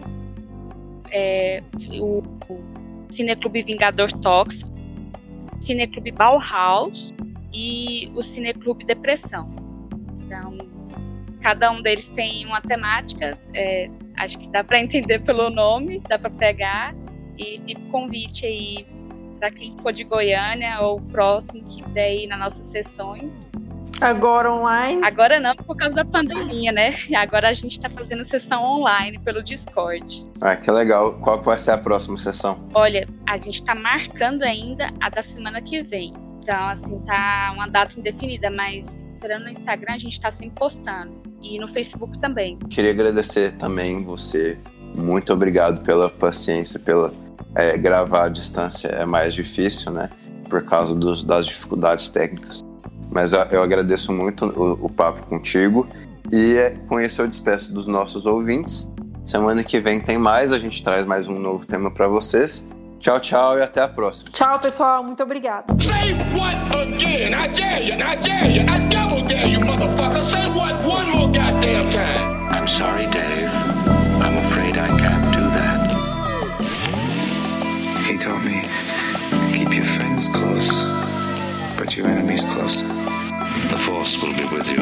é, o, o Cineclube Vingador Tóxico, Cineclube Bauhaus e o Cineclube Depressão. Então, cada um deles tem uma temática, é, acho que dá para entender pelo nome, dá para pegar e fica o convite aí para quem for de Goiânia ou próximo que quiser ir nas nossas sessões. Agora online? Agora não, por causa da pandemia, né? Agora a gente está fazendo sessão online pelo Discord. Ah, que legal. Qual vai ser a próxima sessão? Olha, a gente está marcando ainda a da semana que vem. Então, assim, tá uma data indefinida, mas entrando no Instagram a gente está sempre postando. E no Facebook também. Queria agradecer também você. Muito obrigado pela paciência, pela é, gravar à distância é mais difícil, né? Por causa dos, das dificuldades técnicas. Mas eu agradeço muito o, o papo contigo. E é, com isso eu despeço dos nossos ouvintes. Semana que vem tem mais, a gente traz mais um novo tema para vocês. Tchau, tchau e até a próxima. Tchau, pessoal. Muito obrigado. Say what again? I dare you. I dare you. I double dare you, motherfucker. Say what one more goddamn time. I'm sorry, Dave. I'm afraid I can't do that. He told me, keep your friends close, but your enemies closer. The Force will be with you.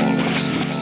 Always.